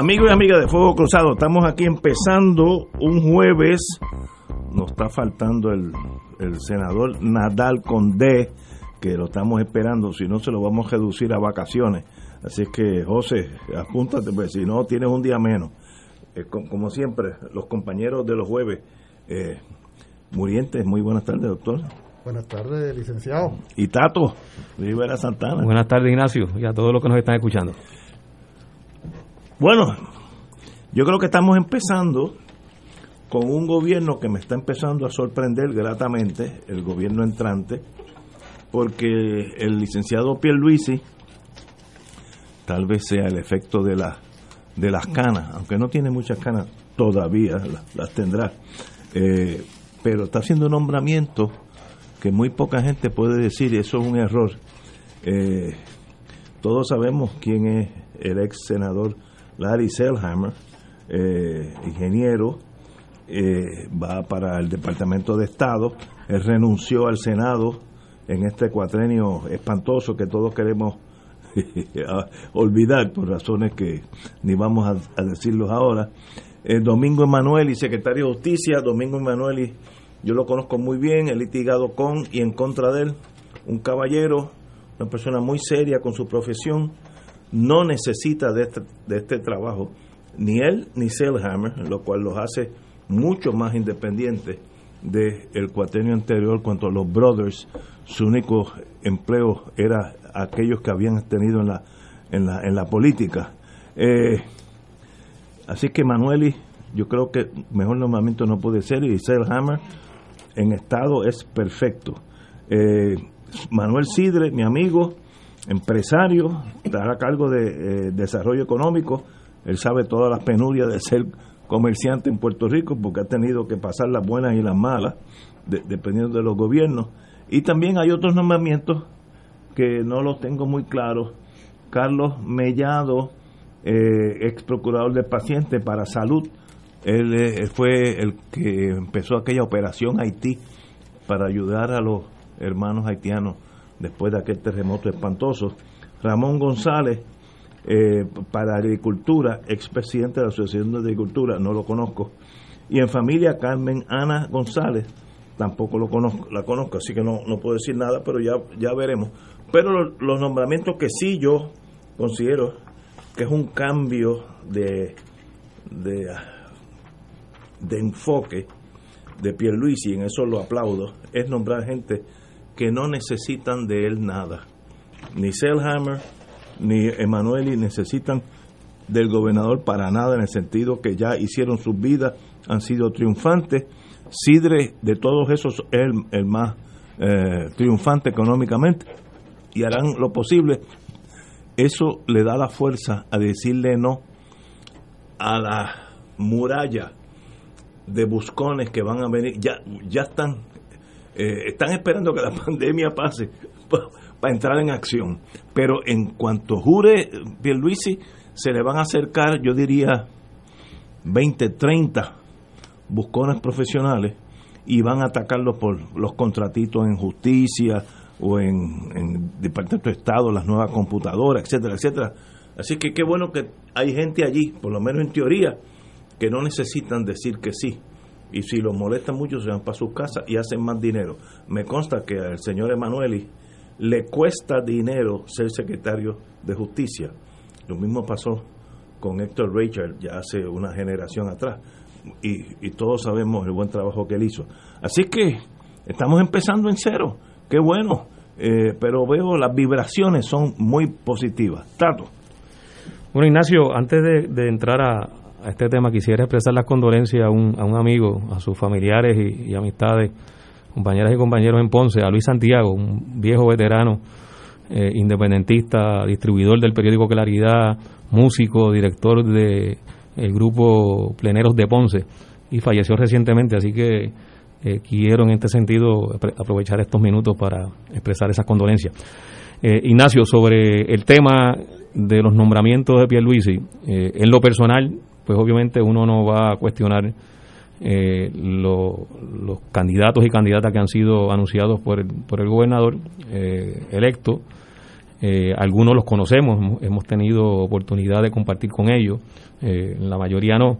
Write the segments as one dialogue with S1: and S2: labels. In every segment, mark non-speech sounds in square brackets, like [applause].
S1: Amigos y amigas de Fuego Cruzado, estamos aquí empezando un jueves. Nos está faltando el, el senador Nadal Condé, que lo estamos esperando, si no se lo vamos a reducir a vacaciones. Así que, José, apúntate, pues si no, tienes un día menos. Eh, como siempre, los compañeros de los jueves. Eh, Murientes, muy buenas tardes, doctor.
S2: Buenas tardes, licenciado.
S1: Y Tato, Rivera Santana.
S3: Buenas tardes, Ignacio, y a todos los que nos están escuchando.
S1: Bueno, yo creo que estamos empezando con un gobierno que me está empezando a sorprender gratamente, el gobierno entrante, porque el licenciado Pierluisi, tal vez sea el efecto de, la, de las canas, aunque no tiene muchas canas todavía, las, tendrá, eh, pero está haciendo nombramientos que muy poca gente puede decir, eso es un error. Eh, todos sabemos quién es el ex senador Larry Selhammer, eh, ingeniero, eh, va para el Departamento de Estado. Él renunció al Senado en este cuatrenio espantoso que todos queremos [laughs] olvidar por razones que ni vamos a, decirlos ahora. Eh, Domingo Emanueli, secretario de Justicia, Domingo Emanueli, yo lo conozco muy bien, he litigado con y en contra de él, un caballero, una persona muy seria con su profesión, no necesita de este, de este trabajo ni él ni Selhammer, lo cual los hace mucho más independientes del el cuatrenio anterior cuando los brothers su único empleo era aquellos que habían tenido en la en la, en la política. Eh, así que Manueli yo creo que mejor nombramiento no puede ser y Selhammer en estado es perfecto. Eh, Manuel Sidre mi amigo empresario, estará a cargo de eh, desarrollo económico, él sabe todas las penurias de ser comerciante en Puerto Rico porque ha tenido que pasar las buenas y las malas, dependiendo de los gobiernos. Y también hay otros nombramientos que no los tengo muy claros. Carlos Mellado, eh, ex procurador del paciente para salud, él, él fue el que empezó aquella operación Haití para ayudar a los hermanos haitianos después de aquel terremoto espantoso. Ramón González, eh, para Agricultura, expresidente de la Asociación de Agricultura, no lo conozco. Y en familia, Carmen Ana González, tampoco lo conozco, la conozco, así que no, no puedo decir nada, pero ya, ya veremos. Pero los, nombramientos que sí yo considero que es un cambio de, de, de enfoque de Pierluisi, y en eso lo aplaudo, es nombrar gente que no necesitan de él nada. Ni Selhammer ni Emanueli necesitan del gobernador para nada en el sentido que ya hicieron sus vidas, han sido triunfantes. Sidre de todos esos es el, más eh, triunfante económicamente y harán lo posible. Eso le da la fuerza a decirle no a la muralla de buscones que van a venir. Ya, ya están eh, están esperando que la [laughs] pandemia pase para entrar en acción. Pero en cuanto jure Pierluisi, se le van a acercar, yo diría, 20, 30 buscones profesionales y van a atacarlos por los contratitos en justicia o en, en Departamento de Estado, las nuevas computadoras, etcétera, etcétera. Así que qué bueno que hay gente allí, por lo menos en teoría, que no necesitan decir que sí y si los molesta mucho se van para sus casas y hacen más dinero. Me consta que al señor Emanueli le cuesta dinero ser secretario de justicia. Lo mismo pasó con Héctor Richard ya hace una generación atrás y, todos sabemos el buen trabajo que él hizo. Así que estamos empezando en cero, qué bueno, eh, pero veo las vibraciones son muy positivas. Tato.
S3: Bueno, Ignacio, antes de entrar a, a este tema quisiera expresar las condolencias a un, a un amigo, a sus familiares y, amistades, compañeras y compañeros en Ponce, a Luis Santiago, un viejo veterano eh, independentista, distribuidor del periódico Claridad, músico, director de el grupo Pleneros de Ponce, y falleció recientemente, así que eh, quiero en este sentido aprovechar estos minutos para expresar esas condolencias. Eh, Ignacio, sobre el tema de los nombramientos de Pierluisi, eh, en lo personal, pues obviamente uno no va a cuestionar eh, los candidatos y candidatas que han sido anunciados por el, por el gobernador eh, electo. algunos los conocemos, hemos, tenido oportunidad de compartir con ellos, la mayoría no.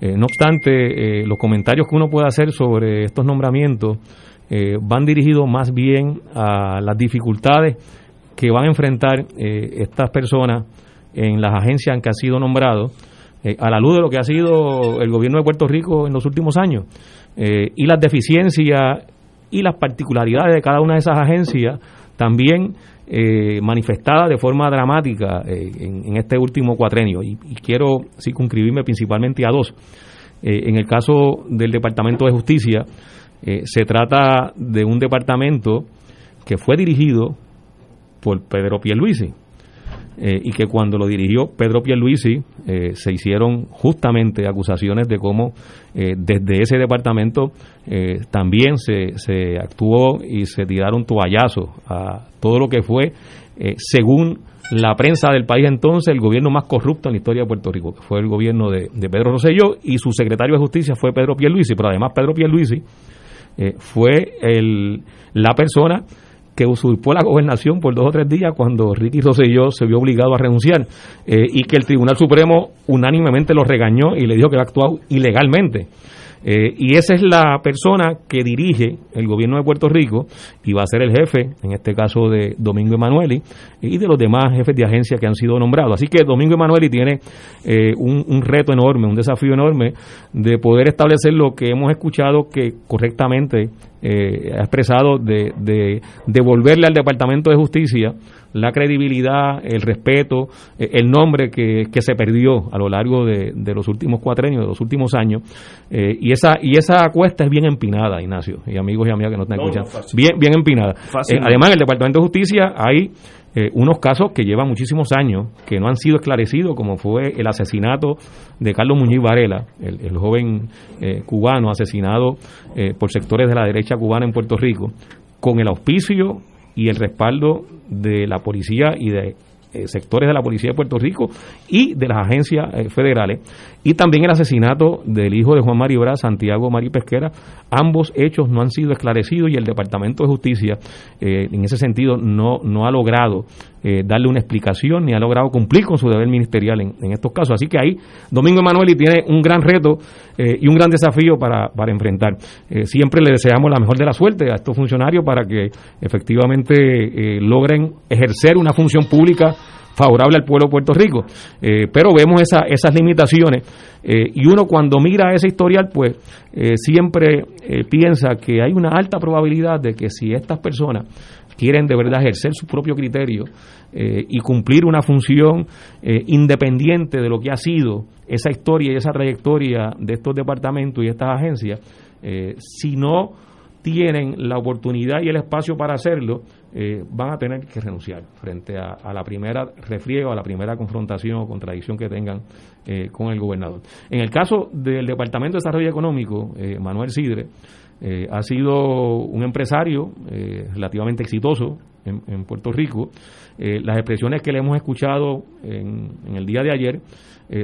S3: no obstante, los comentarios que uno puede hacer sobre estos nombramientos van dirigidos más bien a las dificultades que van a enfrentar eh, estas personas en las agencias en que han sido nombrados, eh, a la luz de lo que ha sido el gobierno de Puerto Rico en los últimos años, eh, y las deficiencias y las particularidades de cada una de esas agencias también manifestadas de forma dramática en, este último cuatrenio. Y, y, quiero circunscribirme principalmente a dos. en el caso del Departamento de Justicia, se trata de un departamento que fue dirigido por Pedro Pierluisi. Eh, y que cuando lo dirigió Pedro Pierluisi eh, se hicieron justamente acusaciones de cómo eh, desde ese departamento eh, también se, se actuó y se tiraron toallazos a todo lo que fue, según la prensa del país entonces, el gobierno más corrupto en la historia de Puerto Rico, que fue el gobierno de, de Pedro Rosselló y su secretario de Justicia fue Pedro Pierluisi, pero además Pedro Pierluisi fue el, la persona que usurpó la gobernación por dos o tres días cuando Ricky Rosselló se vio obligado a renunciar eh, y que el Tribunal Supremo unánimemente lo regañó y le dijo que había actuado ilegalmente. Eh, y esa es la persona que dirige el gobierno de Puerto Rico y va a ser el jefe, en este caso de Domingo Emanueli, y de los demás jefes de agencia que han sido nombrados. Así que Domingo Emanueli tiene eh, un, reto enorme, un desafío enorme de poder establecer lo que hemos escuchado que correctamente eh, ha expresado de, de devolverle al Departamento de Justicia la credibilidad, el respeto, eh, el nombre que, que, se perdió a lo largo de, los últimos cuatro años, de los últimos años. Eh, y esa y esa cuesta es bien empinada, Ignacio, y amigos y amigas que nos están escuchando. bien, bien empinada. Eh, además, en el Departamento de Justicia hay unos casos que llevan muchísimos años, que no han sido esclarecidos, como fue el asesinato de Carlos Muñiz Varela, el, el joven cubano asesinado por sectores de la derecha cubana en Puerto Rico, con el auspicio y el respaldo de la policía y de eh, sectores de la Policía de Puerto Rico y de las agencias eh, federales, y también el asesinato del hijo de Juan Mario Braz, Santiago Mari Pesquera. Ambos hechos no han sido esclarecidos y el Departamento de Justicia, eh, en ese sentido, no, no ha logrado darle una explicación ni ha logrado cumplir con su deber ministerial en, estos casos. Así que ahí Domingo Emanueli tiene un gran reto y un gran desafío para, para enfrentar. siempre le deseamos la mejor de la suerte a estos funcionarios para que efectivamente logren ejercer una función pública favorable al pueblo de Puerto Rico. Eh, pero vemos esa, esas limitaciones eh, y uno cuando mira ese historial, pues eh, siempre piensa que hay una alta probabilidad de que si estas personas quieren de verdad ejercer su propio criterio y cumplir una función independiente de lo que ha sido esa historia y esa trayectoria de estos departamentos y estas agencias, si no tienen la oportunidad y el espacio para hacerlo, eh, van a tener que renunciar frente a, la primera refriego, a la primera confrontación o contradicción que tengan eh, con el gobernador. En el caso del Departamento de Desarrollo Económico, eh, Manuel Sidre ha sido un empresario relativamente exitoso en, Puerto Rico. las expresiones que le hemos escuchado en, en el día de ayer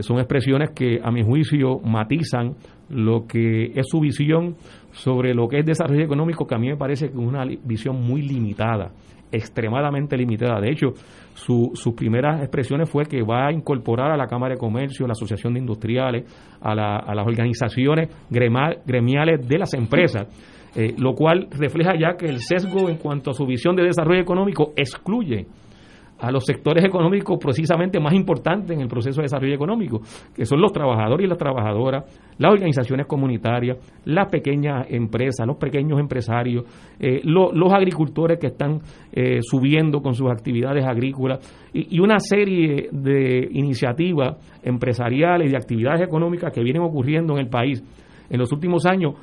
S3: son expresiones que a mi juicio matizan lo que es su visión sobre lo que es desarrollo económico, que a mí me parece que es una visión muy limitada, extremadamente limitada. De hecho, su, sus primeras expresiones fue que va a incorporar a la Cámara de Comercio, a la Asociación de Industriales, a, las organizaciones gremiales de las empresas. Eh, lo cual refleja ya que el sesgo en cuanto a su visión de desarrollo económico excluye a los sectores económicos precisamente más importantes en el proceso de desarrollo económico, que son los trabajadores y las trabajadoras, las organizaciones comunitarias, las pequeñas empresas, los pequeños empresarios, eh, los agricultores que están eh, subiendo con sus actividades agrícolas y, una serie de iniciativas empresariales y de actividades económicas que vienen ocurriendo en el país en los últimos años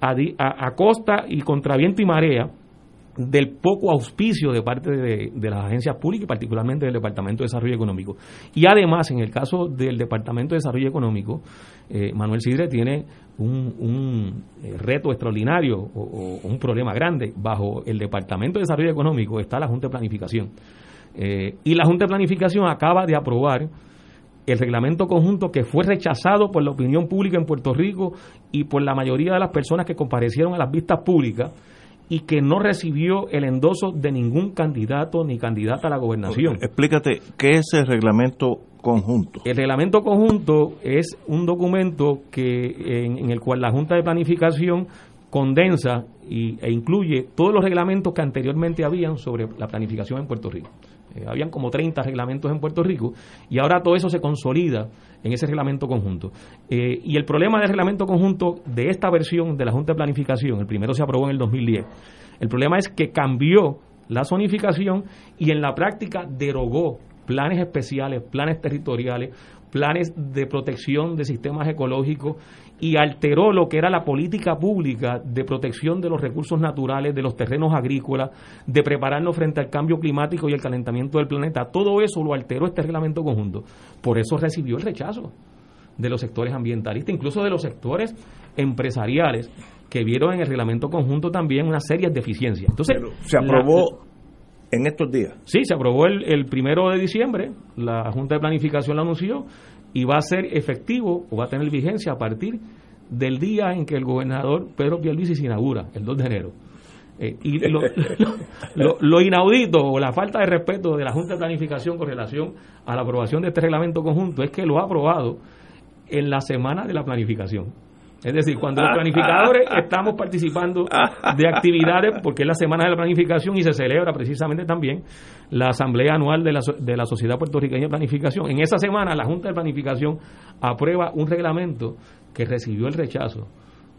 S3: a, a costa y contra viento y marea del poco auspicio de parte de, las agencias públicas y particularmente del Departamento de Desarrollo Económico. Y además, en el caso del Departamento de Desarrollo Económico, eh, Manuel Sidre tiene un, eh, reto extraordinario o, un problema grande. Bajo el Departamento de Desarrollo Económico está la Junta de Planificación. Eh, y la Junta de Planificación acaba de aprobar el reglamento conjunto que fue rechazado por la opinión pública en Puerto Rico y por la mayoría de las personas que comparecieron a las vistas públicas y que no recibió el endoso de ningún candidato ni candidata a la gobernación.
S1: Explícate, ¿qué es el reglamento conjunto?
S3: El reglamento conjunto es un documento que en, el cual la Junta de Planificación condensa y, e incluye todos los reglamentos que anteriormente habían sobre la planificación en Puerto Rico. Eh, habían como 30 reglamentos en Puerto Rico y ahora todo eso se consolida en ese reglamento conjunto. Eh, y el problema del reglamento conjunto de esta versión de la Junta de Planificación, el primero se aprobó en el 2010, el problema es que cambió la zonificación y en la práctica derogó planes especiales, planes territoriales, planes de protección de sistemas ecológicos y alteró lo que era la política pública de protección de los recursos naturales, de los terrenos agrícolas, de prepararnos frente al cambio climático y el calentamiento del planeta. Todo eso lo alteró este reglamento conjunto. Por eso recibió el rechazo de los sectores ambientalistas, incluso de los sectores empresariales que vieron en el reglamento conjunto también una serie de deficiencias. Entonces,
S1: se aprobó en estos días.
S3: Sí, se aprobó el, el primero de diciembre, la Junta de Planificación lo anunció y va a ser efectivo o va a tener vigencia a partir del día en que el gobernador Pedro Pierluisi se inaugura, el 2 de enero. Eh, y [laughs] lo, lo, inaudito o la falta de respeto de la Junta de Planificación con relación a la aprobación de este reglamento conjunto es que lo ha aprobado en la semana de la planificación. Es decir, cuando los planificadores [laughs] estamos participando de actividades, porque es la semana de la planificación y se celebra precisamente también la asamblea anual de la, de la Sociedad Puertorriqueña de Planificación. En esa semana la Junta de Planificación aprueba un reglamento que recibió el rechazo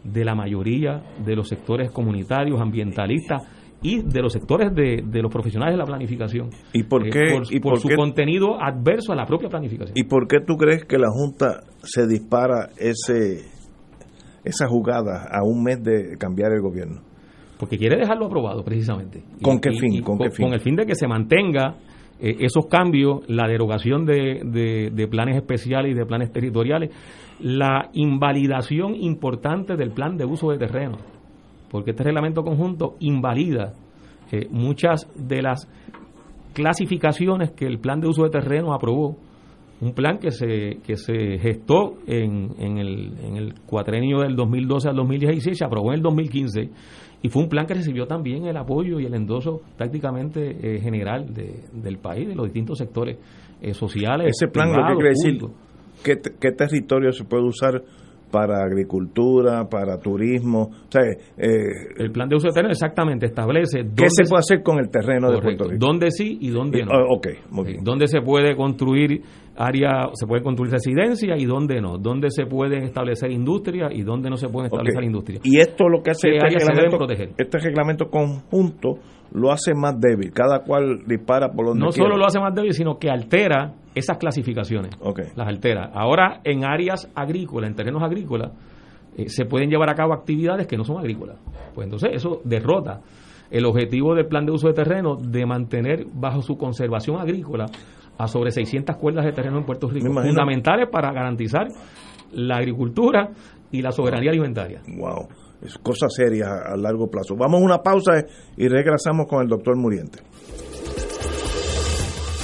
S3: de la mayoría de los sectores comunitarios, ambientalistas y de los sectores de, de los profesionales de la planificación.
S1: ¿Y por eh, qué?
S3: y por, su contenido adverso a la propia planificación.
S1: ¿Y por qué tú crees que la Junta se dispara ese esa jugada a un mes de cambiar el gobierno?
S3: Porque quiere dejarlo aprobado precisamente.
S1: ¿Con qué fin?
S3: ¿Con, el fin de que se mantenga eh, esos cambios, la derogación de, de, planes especiales y de planes territoriales, la invalidación importante del plan de uso de terreno, porque este reglamento conjunto invalida eh, muchas de las clasificaciones que el plan de uso de terreno aprobó un plan que se, que se gestó en, en, el, en el cuatrenio del 2012 al 2016, se aprobó en el 2015 y fue un plan que recibió también el apoyo y el endoso prácticamente eh, general de, del país, de los distintos sectores eh, sociales.
S1: Ese plan lo que quiere decir, ¿qué, ¿qué territorio se puede usar para agricultura, para turismo. O sea,
S3: eh, el plan de uso de terreno exactamente establece
S1: qué se puede hacer con el terreno de Puerto Rico.
S3: Dónde sí y dónde no.
S1: Ah, ok, muy bien.
S3: Dónde se puede construir área, se puede construir residencia y dónde no. Dónde se pueden establecer industria y dónde no se pueden establecer industria.
S1: Y esto lo que hace este reglamento, este reglamento conjunto lo hace más débil. Cada cual dispara por donde
S3: No solo lo hace más débil, sino que altera esas clasificaciones. Las altera. Ahora, en áreas agrícolas, en terrenos agrícolas, eh, se pueden llevar a cabo actividades que no son agrícolas. Pues entonces eso derrota el objetivo del plan de uso de terreno de mantener bajo su conservación agrícola a sobre 600 cuerdas de terreno en Puerto Rico, fundamentales para garantizar la agricultura y la soberanía alimentaria.
S1: Wow es cosa seria a largo plazo. Vamos a una pausa y regresamos con el doctor Muriente.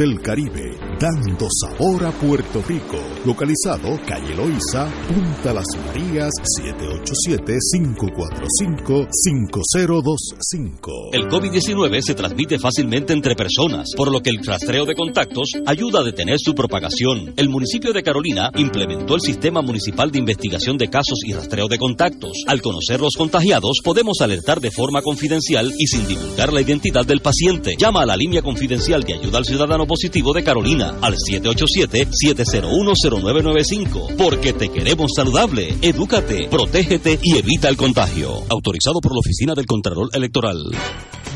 S4: del Caribe, dando sabor a Puerto Rico. Localizado calle Loiza, Punta Las Marías, 787-545-5025.
S5: El COVID-19 se transmite fácilmente entre personas, por lo que el rastreo de contactos ayuda a detener su propagación. El municipio de Carolina implementó el Sistema Municipal de Investigación de Casos y Rastreo de Contactos. Al conocer los contagiados, podemos alertar de forma confidencial y sin divulgar la identidad del paciente. Llama a la línea confidencial de ayuda al ciudadano positivo de Carolina al 787-701-0995. Porque te queremos saludable. Edúcate, protégete y evita el contagio. Autorizado por la Oficina del Contralor Electoral.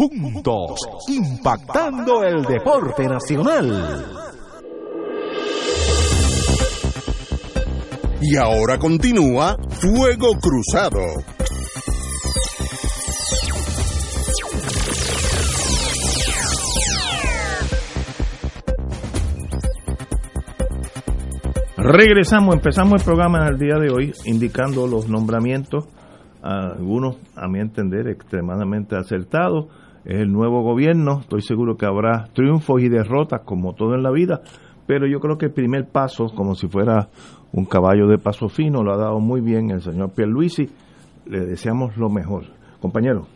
S6: juntos, impactando el deporte nacional.
S4: Y ahora continúa Fuego Cruzado.
S1: Regresamos, empezamos el programa en el día de hoy indicando los nombramientos, algunos a mi entender extremadamente acertados, es el nuevo gobierno, estoy seguro que habrá triunfos y derrotas como todo en la vida, pero yo creo que el primer paso, como si fuera un caballo de paso fino, lo ha dado muy bien el señor Pierluisi, le deseamos lo mejor. Compañero.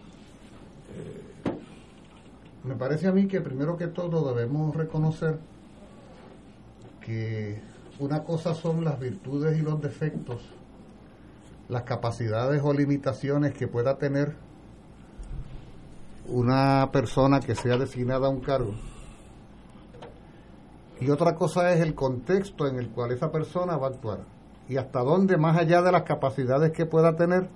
S2: Me parece a mí que primero que todo debemos reconocer que una cosa son las virtudes y los defectos, las capacidades o limitaciones que pueda tener una persona que sea designada a un cargo. Y otra cosa es el contexto en el cual esa persona va a actuar. Y hasta dónde, más allá de las capacidades que pueda tener,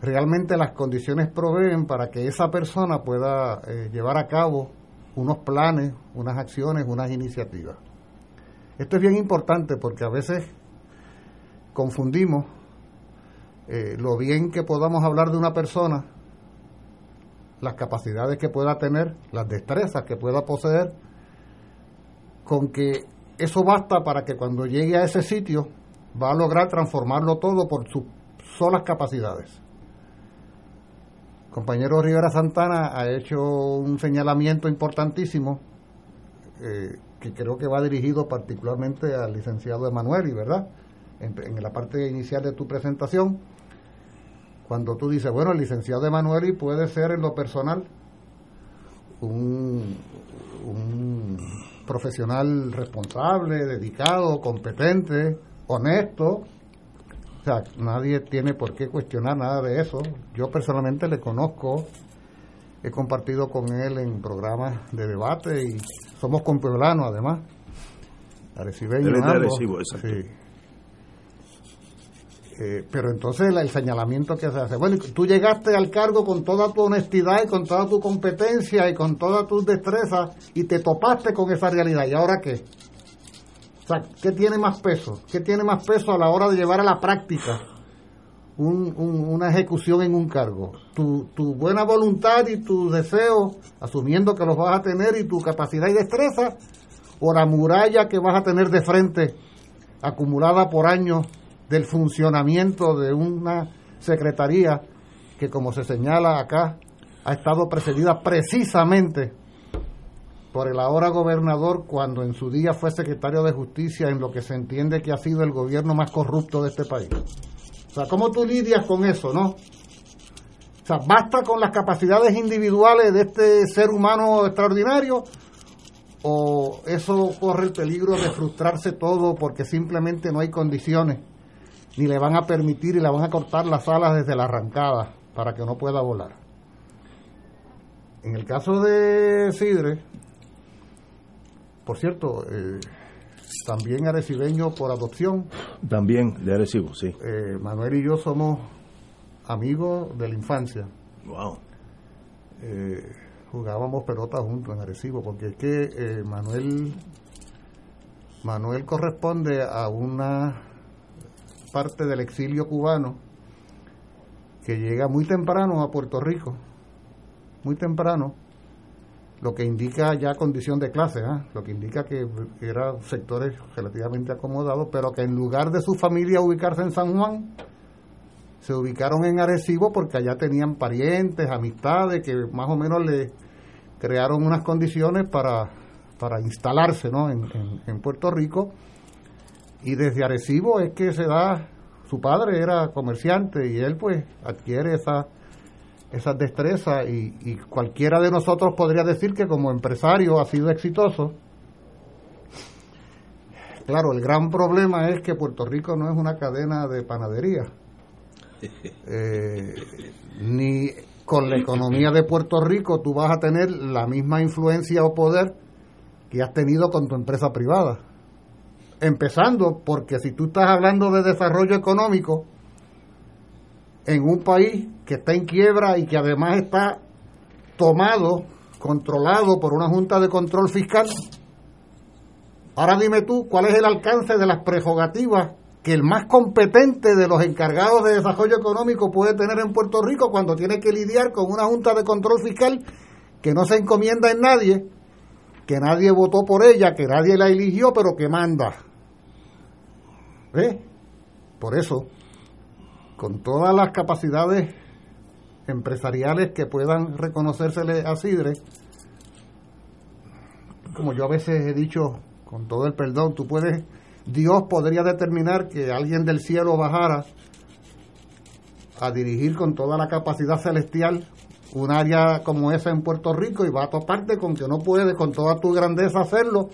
S2: realmente las condiciones proveen para que esa persona pueda eh, llevar a cabo unos planes, unas acciones, unas iniciativas. Esto es bien importante porque a veces confundimos eh, lo bien que podamos hablar de una persona las capacidades que pueda tener, las destrezas que pueda poseer, con que eso basta para que cuando llegue a ese sitio va a lograr transformarlo todo por sus solas capacidades. compañero Rivera Santana ha hecho un señalamiento importantísimo eh, que creo que va dirigido particularmente al licenciado Emanueli, ¿verdad? En la parte inicial de tu presentación cuando tú dices, bueno, el licenciado Emanueli puede ser en lo personal un, profesional responsable, dedicado, competente, honesto. O sea, nadie tiene por qué cuestionar nada de eso. Yo personalmente le conozco, he compartido con él en programas de debate y somos compueblanos además. Arecibeños Sí. Eh, pero entonces el, señalamiento que se hace, bueno, tú llegaste al cargo con toda tu honestidad y con toda tu competencia y con todas tus destrezas y te topaste con esa realidad. ¿Y ahora qué? O sea, ¿qué tiene más peso? ¿Qué tiene más peso a la hora de llevar a la práctica una ejecución en un cargo? Tu, tu buena voluntad y tu deseo, asumiendo que los vas a tener, y tu capacidad y destreza, o la muralla que vas a tener de frente, acumulada por años del funcionamiento de una secretaría que, como se señala acá, ha estado precedida precisamente por el ahora gobernador cuando en su día fue secretario de justicia en lo que se entiende que ha sido el gobierno más corrupto de este país. O sea, ¿cómo tú lidias con eso, no? O sea, ¿basta con las capacidades individuales de este ser humano extraordinario o eso corre el peligro de frustrarse todo porque simplemente no hay condiciones, ni le van a permitir y le van a cortar las alas desde la arrancada para que no pueda volar. En el caso de Sidre, por cierto, eh, también arecibeño por adopción.
S1: También de Arecibo, sí.
S2: Eh, Manuel y yo somos amigos de la infancia.
S1: Wow.
S2: Eh, jugábamos pelota juntos en Arecibo, porque es que Manuel Manuel corresponde a una parte del exilio cubano que llega muy temprano a Puerto Rico, muy temprano, lo que indica ya condición de clase, ¿ah? lo que indica que eran sectores relativamente acomodados, pero que en lugar de su familia ubicarse en San Juan, se ubicaron en Arecibo porque allá tenían parientes, amistades, que más o menos le crearon unas condiciones para, para instalarse ¿no? en, Puerto Rico. Y desde Arecibo es que se da, su padre era comerciante y él pues adquiere esa, esas destrezas y, y cualquiera de nosotros podría decir que como empresario ha sido exitoso. Claro, el gran problema es que Puerto Rico no es una cadena de panadería. [laughs] Eh, ni con la economía de Puerto Rico tú vas a tener la misma influencia o poder que has tenido con tu empresa privada. Empezando porque si tú estás hablando de desarrollo económico en un país que está en quiebra y que además está tomado, controlado por una junta de control fiscal, ahora dime tú cuál es el alcance de las prerrogativas que el más competente de los encargados de desarrollo económico puede tener en Puerto Rico cuando tiene que lidiar con una junta de control fiscal que no se encomienda en nadie, que nadie votó por ella, que nadie la eligió, pero que manda. ¿Ves? Por eso, con todas las capacidades empresariales que puedan reconocérsele a Sidre, como yo a veces he dicho, con todo el perdón, tú puedes Dios podría determinar que alguien del cielo bajara a dirigir con toda la capacidad celestial un área como esa en Puerto Rico y va a toparte con que no puede con toda tu grandeza hacerlo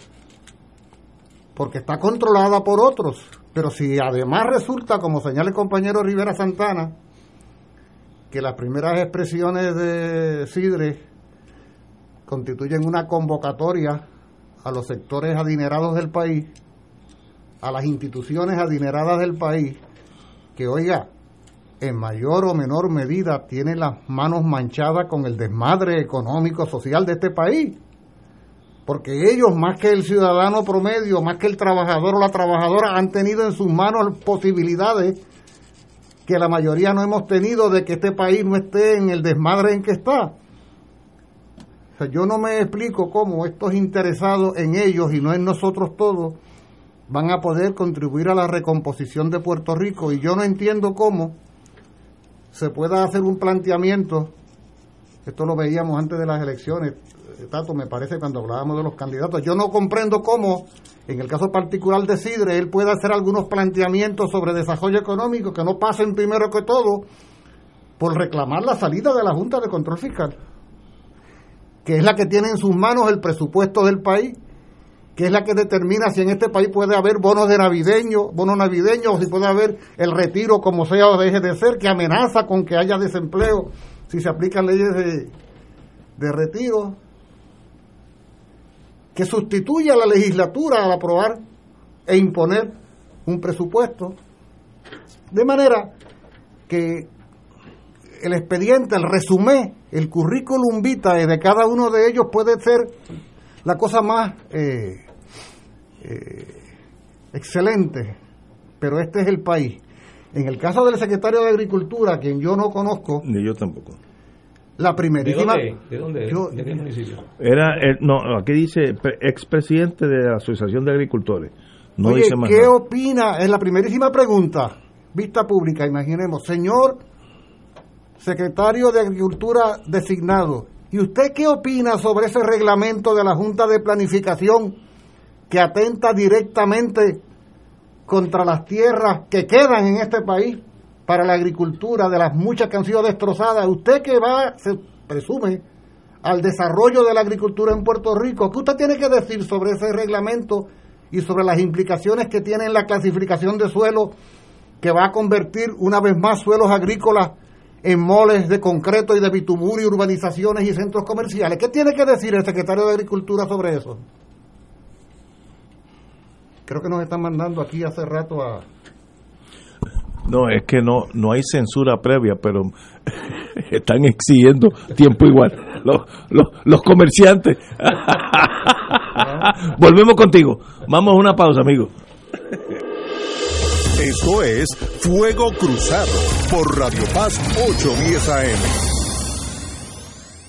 S2: porque está controlada por otros. Pero si además resulta, como señala el compañero Rivera Santana, que las primeras expresiones de Sidre constituyen una convocatoria a los sectores adinerados del país, a las instituciones adineradas del país que, oiga, en mayor o menor medida tienen las manos manchadas con el desmadre económico social de este país. Porque ellos, más que el ciudadano promedio, más que el trabajador o la trabajadora, han tenido en sus manos posibilidades que la mayoría no hemos tenido de que este país no esté en el desmadre en que está. O sea, yo no me explico cómo estos interesados en ellos y no en nosotros todos van a poder contribuir a la recomposición de Puerto Rico y yo no entiendo cómo se pueda hacer un planteamiento, esto lo veíamos antes de las elecciones, Tato, me parece cuando hablábamos de los candidatos, yo no comprendo cómo, en el caso particular de Sidre, él puede hacer algunos planteamientos sobre desarrollo económico que no pasen primero que todo por reclamar la salida de la Junta de Control Fiscal, que es la que tiene en sus manos el presupuesto del país que es la que determina si en este país puede haber bonos de navideño, bonos navideños, o si puede haber el retiro como sea o deje de ser, que amenaza con que haya desempleo si se aplican leyes de, de retiro, que sustituye a la legislatura al aprobar e imponer un presupuesto, de manera que el expediente, el resumen, el currículum vitae de cada uno de ellos puede ser la cosa más eh, eh, excelente, pero este es el país. En el caso del secretario de Agricultura, quien yo no conozco,
S1: ni yo tampoco.
S2: La primerísima.
S3: ¿De dónde? ¿De,
S2: yo,
S3: ¿De qué municipio?
S1: Era, el, no, aquí dice expresidente de la Asociación de Agricultores. No
S2: oye,
S1: dice más
S2: ¿qué
S1: nada.
S2: opina? Es la primerísima pregunta. Vista pública, imaginemos. Señor secretario de Agricultura designado, ¿y usted qué opina sobre ese reglamento de la Junta de Planificación que atenta directamente contra las tierras que quedan en este país para la agricultura, de las muchas que han sido destrozadas? Usted que va, se presume, al desarrollo de la agricultura en Puerto Rico. ¿Qué usted tiene que decir sobre ese reglamento y sobre las implicaciones que tiene en la clasificación de suelo que va a convertir una vez más suelos agrícolas en moles de concreto y de bitumurio, urbanizaciones y centros comerciales? ¿Qué tiene que decir el secretario de Agricultura sobre eso? Creo que nos están mandando aquí hace rato a...
S1: No, es que no, no hay censura previa, pero [laughs] están exigiendo tiempo igual. Los, los, comerciantes. [laughs] Volvemos contigo. Vamos a una pausa, amigo.
S4: Esto es Fuego Cruzado por Radio Paz 810 AM.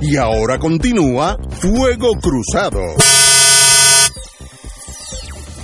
S4: Y ahora continúa Fuego Cruzado.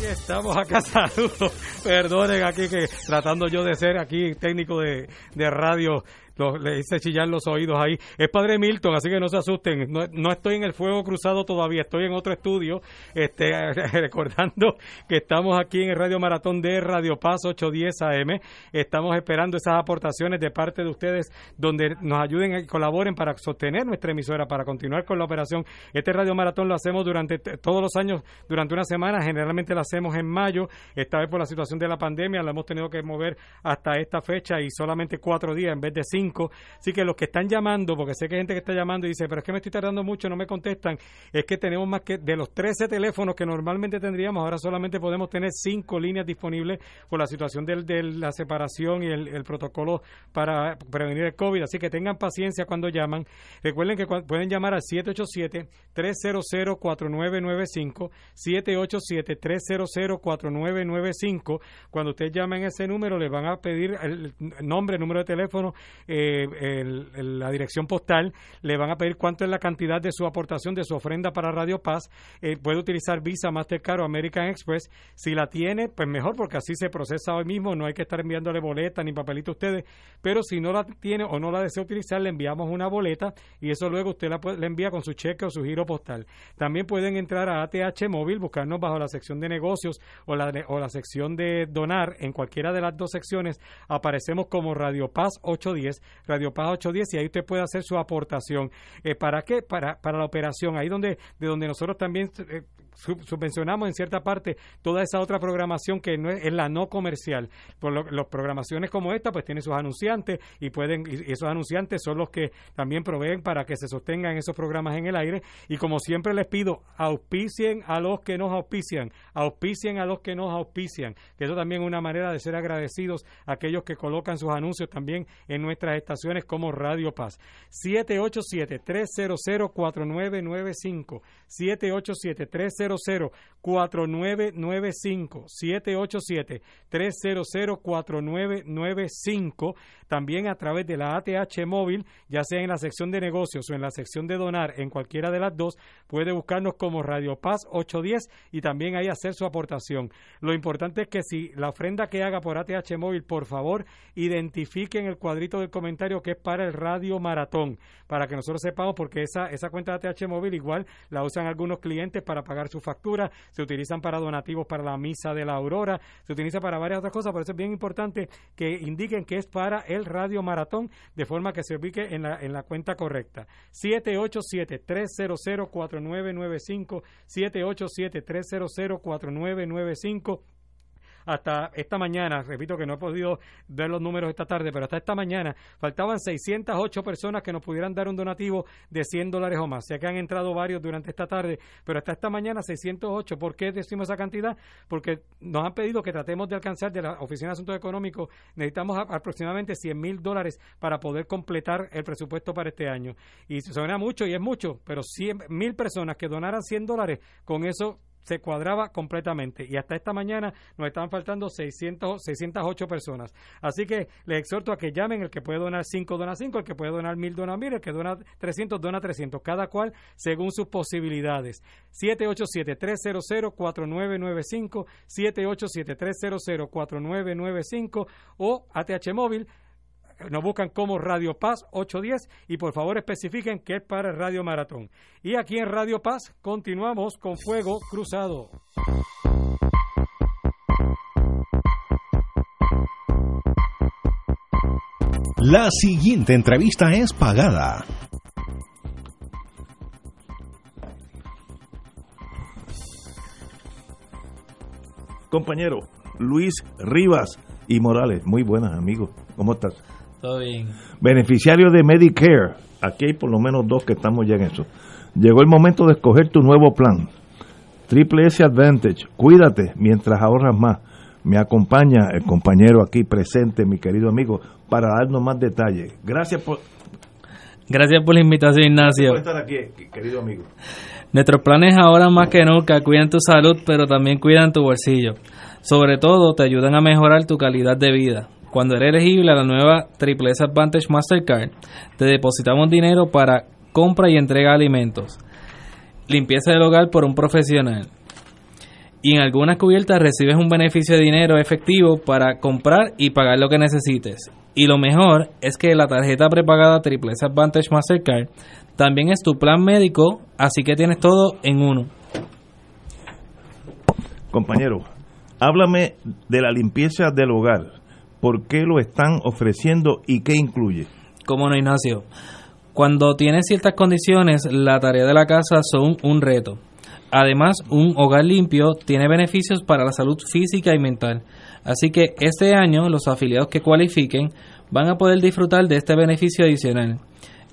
S7: Y estamos acá, [laughs] saludos. Perdonen aquí que tratando yo de ser aquí técnico de, de radio, lo- le hice chillar los oídos ahí. Es Padre Milton, así que no se asusten. No, no estoy en el fuego cruzado todavía, estoy en otro estudio, este, [laughs] recordando que estamos aquí en el Radio Maratón de Radio Paz 810 AM. Estamos esperando esas aportaciones de parte de ustedes donde nos ayuden y colaboren para sostener nuestra emisora, para continuar con la operación. Este Radio Maratón lo hacemos durante todos los años, durante una semana, generalmente lo hacemos en mayo. Esta vez por la situación de la pandemia lo hemos tenido que mover hasta esta fecha y solamente cuatro días en vez de cinco. Así que los que están llamando, porque sé que hay gente que está llamando y dice, pero es que me estoy tardando mucho, no me contestan, es que tenemos más que de los 13 teléfonos que normalmente tendríamos, ahora solamente podemos tener cinco líneas disponibles por la situación del- de la separación y el, el protocolo para prevenir el COVID. Así que tengan paciencia cuando llaman. Recuerden que pueden llamar al 787-300-4995, 787-300-4995. Cuando ustedes llamen ese número, le van a pedir el nombre, el número de teléfono, eh, el- la dirección postal, le van a pedir cuánto es la cantidad de su aportación, de su ofrenda para Radio Paz. Eh, puede utilizar Visa, Mastercard o American Express. Si la tiene, pues mejor, porque así se procesa hoy mismo, no hay que estar enviándole boleta ni papelito a ustedes. Pero si no la tiene o no la desea utilizar, le enviamos una boleta y eso luego usted la, le envía con su cheque o su giro postal. También pueden entrar a ATH Móvil, buscarnos bajo la sección de negocios o la, o la sección de donar. En cualquiera de las dos secciones aparecemos como Radio Paz 810, Radio Paz 810 y ahí usted puede hacer su aportación. Eh, ¿Para qué? Para, para la operación. Ahí donde, de donde nosotros también eh, sub- subvencionamos en cierta parte toda esa otra programación que no es, la no comercial. Por lo, las programaciones como esta, pues tienen sus anunciantes y pueden y esos anunciantes son los que también proveen para que se sostengan esos programas en el aire. Y como siempre les pido, auspicien a los que nos auspician, auspicien a los que nos auspician, que eso también es una manera de ser agradecidos a aquellos que colocan sus anuncios también en estaciones como Radio Paz. 787-300-4995, 787-300-4995, 787-300-4995, también a través de la ATH móvil, ya sea en la sección de negocios o en la sección de donar, en cualquiera de las dos, puede buscarnos como Radio Paz 810 y también ahí hacer su aportación. Lo importante es que si la ofrenda que haga por ATH móvil, por favor, identifiquen el cuadrito del comentario que es para el Radio Maratón, para que nosotros sepamos, porque esa, esa cuenta de ATH móvil igual la usan algunos clientes para pagar su factura, se utilizan para donativos para la misa de la aurora, se utiliza para varias otras cosas, por eso es bien importante que indiquen que es para el radio maratón, de forma que se ubique en la, en la cuenta correcta. 787-300-4995, 787-300-4995 hasta esta mañana, repito que no he podido ver los números esta tarde, pero hasta esta mañana faltaban 608 personas que nos pudieran dar un donativo de 100 dólares o más. Sé que han entrado varios durante esta tarde, pero hasta esta mañana 608. ¿Por qué decimos esa cantidad? Porque nos han pedido que tratemos de alcanzar de la Oficina de Asuntos Económicos, necesitamos aproximadamente 100 mil dólares para poder completar el presupuesto para este año. Y suena mucho y es mucho, pero 100 mil personas que donaran 100 dólares, con eso se cuadraba completamente y hasta esta mañana nos estaban faltando 600, 608 personas. Así que les exhorto a que llamen, el que puede donar 5 dona 5, el que puede donar 1000 dona 1000, el que dona 300 dona 300, cada cual según sus posibilidades. 787-300-4995, 787-300-4995 o ATH Móvil nos buscan como Radio Paz 810 y por favor especifiquen que es para Radio Maratón. Y aquí en Radio Paz continuamos con Fuego Cruzado.
S6: La siguiente entrevista es pagada.
S1: Compañero Luis Rivas y Morales, muy buenas amigos, ¿cómo estás?
S8: Todo bien.
S1: Beneficiario de Medicare. Aquí hay por lo menos dos que estamos ya en eso. Llegó el momento de escoger tu nuevo plan. Triple S Advantage. Cuídate mientras ahorras más. Me acompaña el compañero aquí presente, mi querido amigo, para darnos más detalles. Gracias por.
S8: Gracias por la invitación, Ignacio.
S1: Por estar aquí, querido amigo.
S8: Nuestros planes ahora más que nunca cuidan tu salud, pero también cuidan tu bolsillo. Sobre todo, te ayudan a mejorar tu calidad de vida. Cuando eres elegible a la nueva Triple S Advantage Mastercard, te depositamos dinero para compra y entrega de alimentos, limpieza del hogar por un profesional. Y en algunas cubiertas recibes un beneficio de dinero efectivo para comprar y pagar lo que necesites. Y lo mejor es que la tarjeta prepagada Triple S Advantage Mastercard también es tu plan médico, así que tienes todo en uno.
S1: Compañero, háblame de la limpieza del hogar por qué lo están ofreciendo y qué incluye.
S8: Como no, Ignacio. Cuando tienes ciertas condiciones, la tarea de la casa son un reto. Además, un hogar limpio tiene beneficios para la salud física y mental. Así que este año los afiliados que cualifiquen van a poder disfrutar de este beneficio adicional.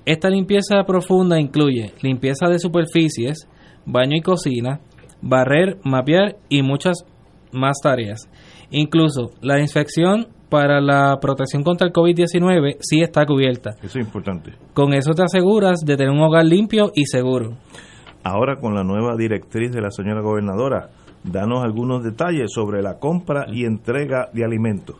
S8: Esta limpieza profunda incluye limpieza de superficies, baño y cocina, barrer, mapear y muchas más tareas. Incluso la inspección para la protección contra el COVID-19 sí está cubierta.
S1: Eso es importante.
S8: Con eso te aseguras de tener un hogar limpio y seguro.
S1: Ahora con la nueva directriz de la señora gobernadora, danos algunos detalles sobre la compra y entrega de alimentos.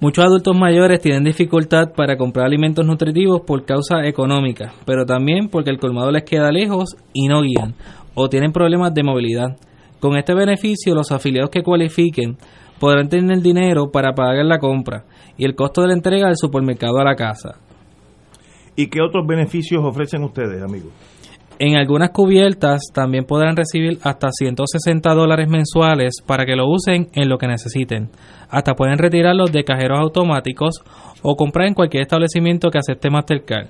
S8: Muchos adultos mayores tienen dificultad para comprar alimentos nutritivos por causa económica, pero también porque el colmado les queda lejos y no guían, o tienen problemas de movilidad. Con este beneficio, los afiliados que cualifiquen podrán tener dinero para pagar la compra y el costo de la entrega del supermercado a la casa.
S1: ¿Y qué otros beneficios ofrecen ustedes, amigos?
S8: En algunas cubiertas también podrán recibir hasta 160 dólares mensuales para que lo usen en lo que necesiten. Hasta pueden retirarlos de cajeros automáticos o comprar en cualquier establecimiento que acepte Mastercard.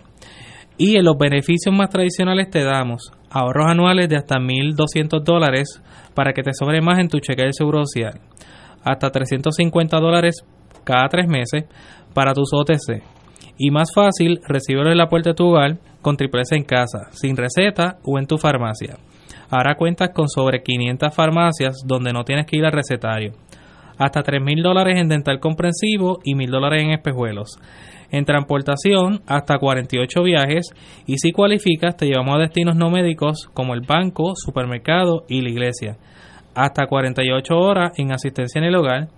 S8: Y en los beneficios más tradicionales te damos ahorros anuales de hasta 1.200 dólares para que te sobre más en tu cheque de seguro social hasta 350 dólares cada tres meses para tus OTC. Y más fácil, recibirlo en la puerta de tu hogar con tripleza en casa, sin receta o en tu farmacia. Ahora cuentas con sobre 500 farmacias donde no tienes que ir al recetario. Hasta 3.000 dólares en dental comprensivo y 1.000 dólares en espejuelos. En transportación, hasta 48 viajes y si cualificas te llevamos a destinos no médicos como el banco, supermercado y la iglesia hasta 48 horas en asistencia en el hogar.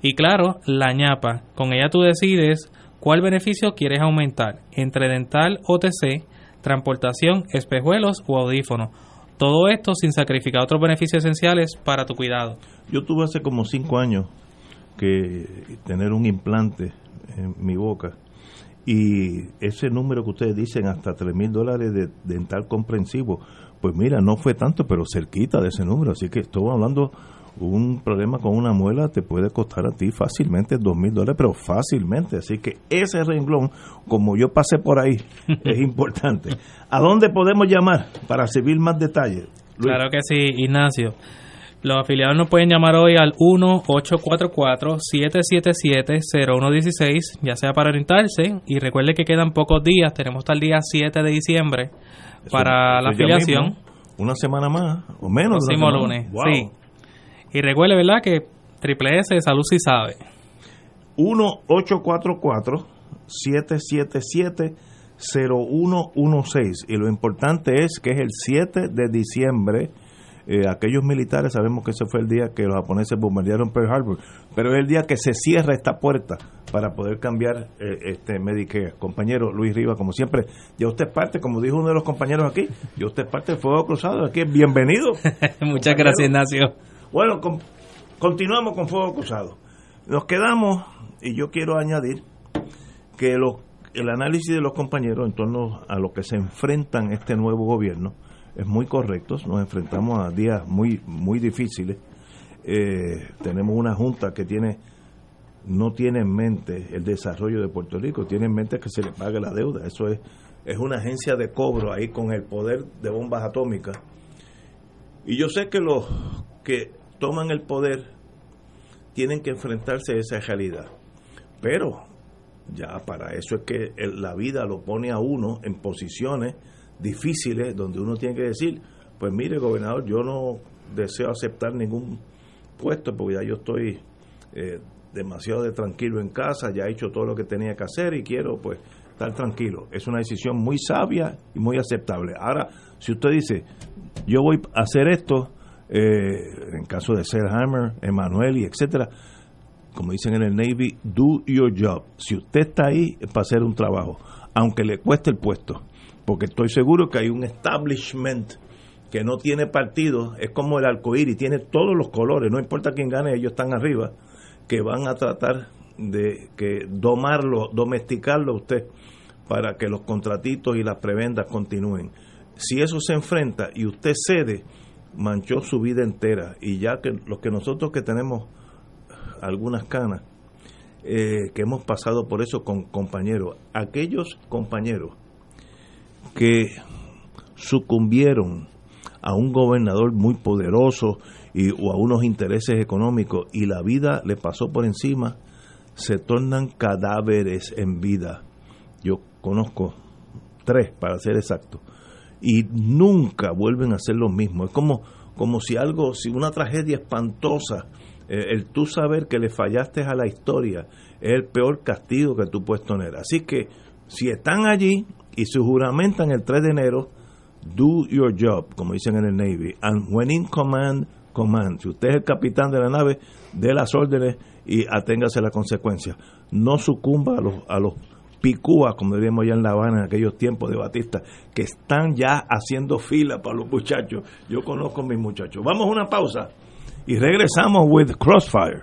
S8: Y claro, la ñapa. Con ella tú decides cuál beneficio quieres aumentar entre dental OTC, transportación, espejuelos o audífonos. Todo esto sin sacrificar otros beneficios esenciales para tu cuidado.
S1: Yo tuve hace como 5 años que tener un implante en mi boca y ese número que ustedes dicen hasta 3 mil dólares de dental comprensivo pues mira, no fue tanto, pero cerquita de ese número. Así que estuvo hablando, un problema con una muela te puede costar a ti fácilmente dos mil dólares, pero fácilmente. Así que ese renglón, como yo pasé por ahí, [laughs] es importante. ¿A dónde podemos llamar para recibir más detalles?
S8: Claro que sí, Ignacio. Los afiliados nos pueden llamar hoy al 1-844-777-0116, ya sea para orientarse. Y recuerde que quedan pocos días, tenemos hasta el día 7 de diciembre para la afiliación.
S1: una semana más, o menos.
S8: Próximo lunes, sí. Y recuerde, ¿verdad? Que Triple S, salud si sabe.
S1: 1-844-777-0116. Y lo importante es que es el 7 de diciembre. Eh, aquellos militares sabemos que ese fue el día que los japoneses bombardearon Pearl Harbor, pero es el día que se cierra esta puerta para poder cambiar eh, este Medicare. Compañero Luis Riva, como siempre, ya usted es parte, como dijo uno de los compañeros aquí, ya usted es parte del Fuego Cruzado, aquí bienvenido. [laughs]
S8: Muchas gracias, Ignacio.
S1: Bueno, continuamos con Fuego Cruzado. Nos quedamos, y yo quiero añadir que el análisis de los compañeros en torno a lo que se enfrentan este nuevo gobierno es muy correcto. Nos enfrentamos a días muy, muy difíciles. Eh, tenemos una junta que tiene no tiene en mente el desarrollo de Puerto Rico, tiene en mente que se le pague la deuda. Eso es, es una agencia de cobro ahí con el poder de bombas atómicas. Y yo sé que los que toman el poder tienen que enfrentarse a esa realidad. Pero ya para eso es que la vida lo pone a uno en posiciones difíciles donde uno tiene que decir, pues mire gobernador, yo no deseo aceptar ningún puesto porque ya yo estoy eh, demasiado de tranquilo en casa, ya he hecho todo lo que tenía que hacer y quiero pues estar tranquilo. Es una decisión muy sabia y muy aceptable. Ahora, si usted dice, yo voy a hacer esto, eh, en caso de ser Hammer, Emanuel y etcétera, como dicen en el Navy, do your job. Si usted está ahí para hacer un trabajo, aunque le cueste el puesto, porque estoy seguro que hay un establishment que no tiene partido, es como el arcoíris, tiene todos los colores, no importa quién gane, ellos están arriba, que van a tratar de que domarlo, domesticarlo a usted para que los contratitos y las prebendas continúen. Si eso se enfrenta y usted cede, manchó su vida entera y ya que los que nosotros que tenemos algunas canas eh, que hemos pasado por eso con compañeros aquellos compañeros que sucumbieron a un gobernador muy poderoso y, o a unos intereses económicos y la vida le pasó por encima, se tornan cadáveres en vida. Yo conozco tres, para ser exacto, y nunca vuelven a ser lo mismo. Es como, como si algo, si una tragedia espantosa, eh, el tú saber que le fallaste a la historia es el peor castigo que tú puedes tener. Así que si están allí y se juramentan el 3 de enero, do your job, como dicen en el Navy, and when in command, command. Si usted es el capitán de la nave, dé las órdenes y aténgase a las consecuencias. No sucumba a los, a los picúas, como diríamos ya en La Habana en aquellos tiempos de Batista, que están ya haciendo fila para los muchachos. Yo conozco a mis muchachos. Vamos a una pausa y regresamos with Crossfire.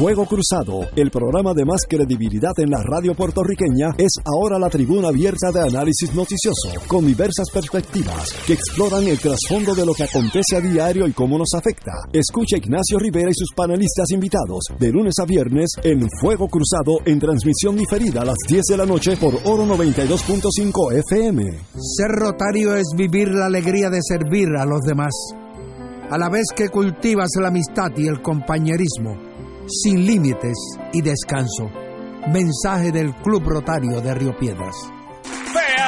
S9: Fuego Cruzado, el programa de más credibilidad en la radio puertorriqueña, es ahora la tribuna abierta de análisis noticioso, con diversas perspectivas que exploran el trasfondo de lo que acontece a diario y cómo nos afecta. Escucha Ignacio Rivera y sus panelistas invitados de lunes a viernes en Fuego Cruzado en transmisión diferida a las 10 de la noche por Oro 92.5 FM.
S10: Ser rotario es vivir la alegría de servir a los demás, a la vez que cultivas la amistad y el compañerismo sin límites y descanso. Mensaje del Club Rotario de Río Piedras.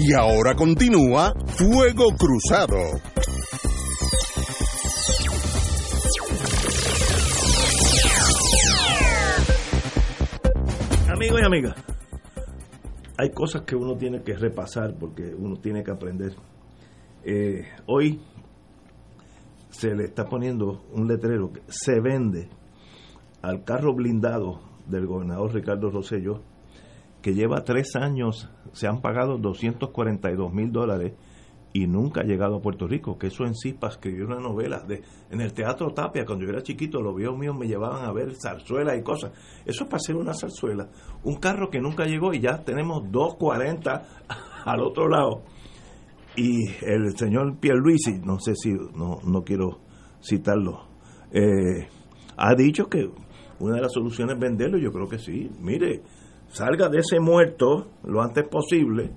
S4: Y ahora continúa Fuego Cruzado.
S1: Amigos y amigas, hay cosas que uno tiene que repasar porque uno tiene que aprender. Eh, hoy se le está poniendo un letrero que se vende al carro blindado del gobernador Ricardo Rosselló que lleva tres años, se han pagado 242 mil dólares y nunca ha llegado a Puerto Rico, que eso en sí para escribir una novela. De, en el Teatro Tapia, cuando yo era chiquito, los viejos míos me llevaban a ver zarzuelas y cosas. Eso es para hacer una zarzuela. Un carro que nunca llegó y ya tenemos 240 [laughs] al otro lado. Y el señor Pierluisi, no sé si, no, no quiero citarlo, eh, ha dicho que una de las soluciones es venderlo. Yo creo que sí. Mire, salga de ese muerto lo antes posible.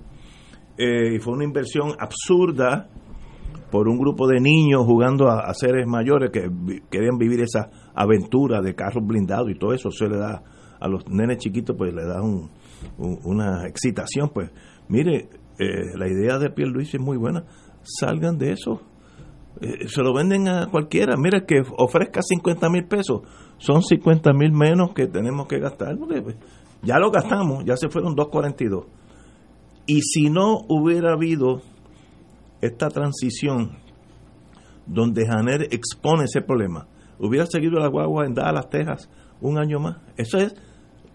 S1: Eh, y fue una inversión absurda por un grupo de niños jugando a, seres mayores que querían vivir esa aventura de carros blindados y todo eso. Se le da a los nenes chiquitos pues le da una excitación pues. Mire eh, la idea de Pierre Luis es muy buena. Salgan de eso. Eh, se lo venden a cualquiera. Mire que ofrezca 50 mil pesos. Son 50 mil menos que tenemos que gastar pues, ya lo gastamos, ya se fueron 2.42. Y si no hubiera habido esta transición donde Janer expone ese problema, hubiera seguido la guagua en Dallas, Texas, un año más. Eso es,